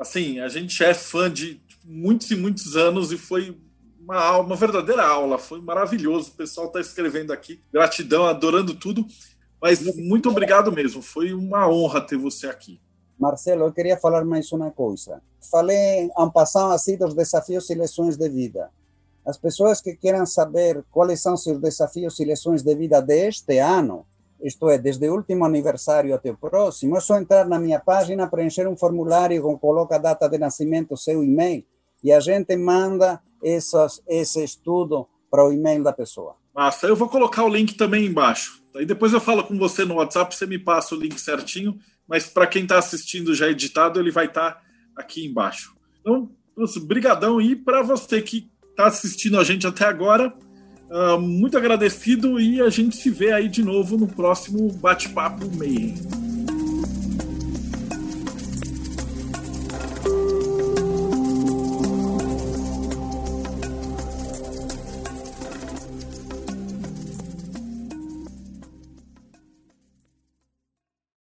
assim, a gente é fã de muitos e muitos anos e foi uma, uma verdadeira aula, foi maravilhoso. O pessoal está escrevendo aqui, gratidão, adorando tudo. Mas muito obrigado mesmo, foi uma honra ter você aqui. Marcelo, eu queria falar mais uma coisa. Falei, um passão assim, dos desafios e lições de vida. As pessoas que queiram saber quais são seus desafios e lições de vida deste ano, isto é, desde o último aniversário até o próximo, é só entrar na minha página, preencher um formulário, coloca a data de nascimento, seu e-mail, e a gente manda essas, esse estudo para o e-mail da pessoa. Massa, eu vou colocar o link também embaixo. Aí depois eu falo com você no WhatsApp, você me passa o link certinho, mas para quem está assistindo já editado, ele vai estar tá aqui embaixo. Então, brigadão e para você que está assistindo a gente até agora, Uh, muito agradecido e a gente se vê aí de novo no próximo Bate-Papo Meio.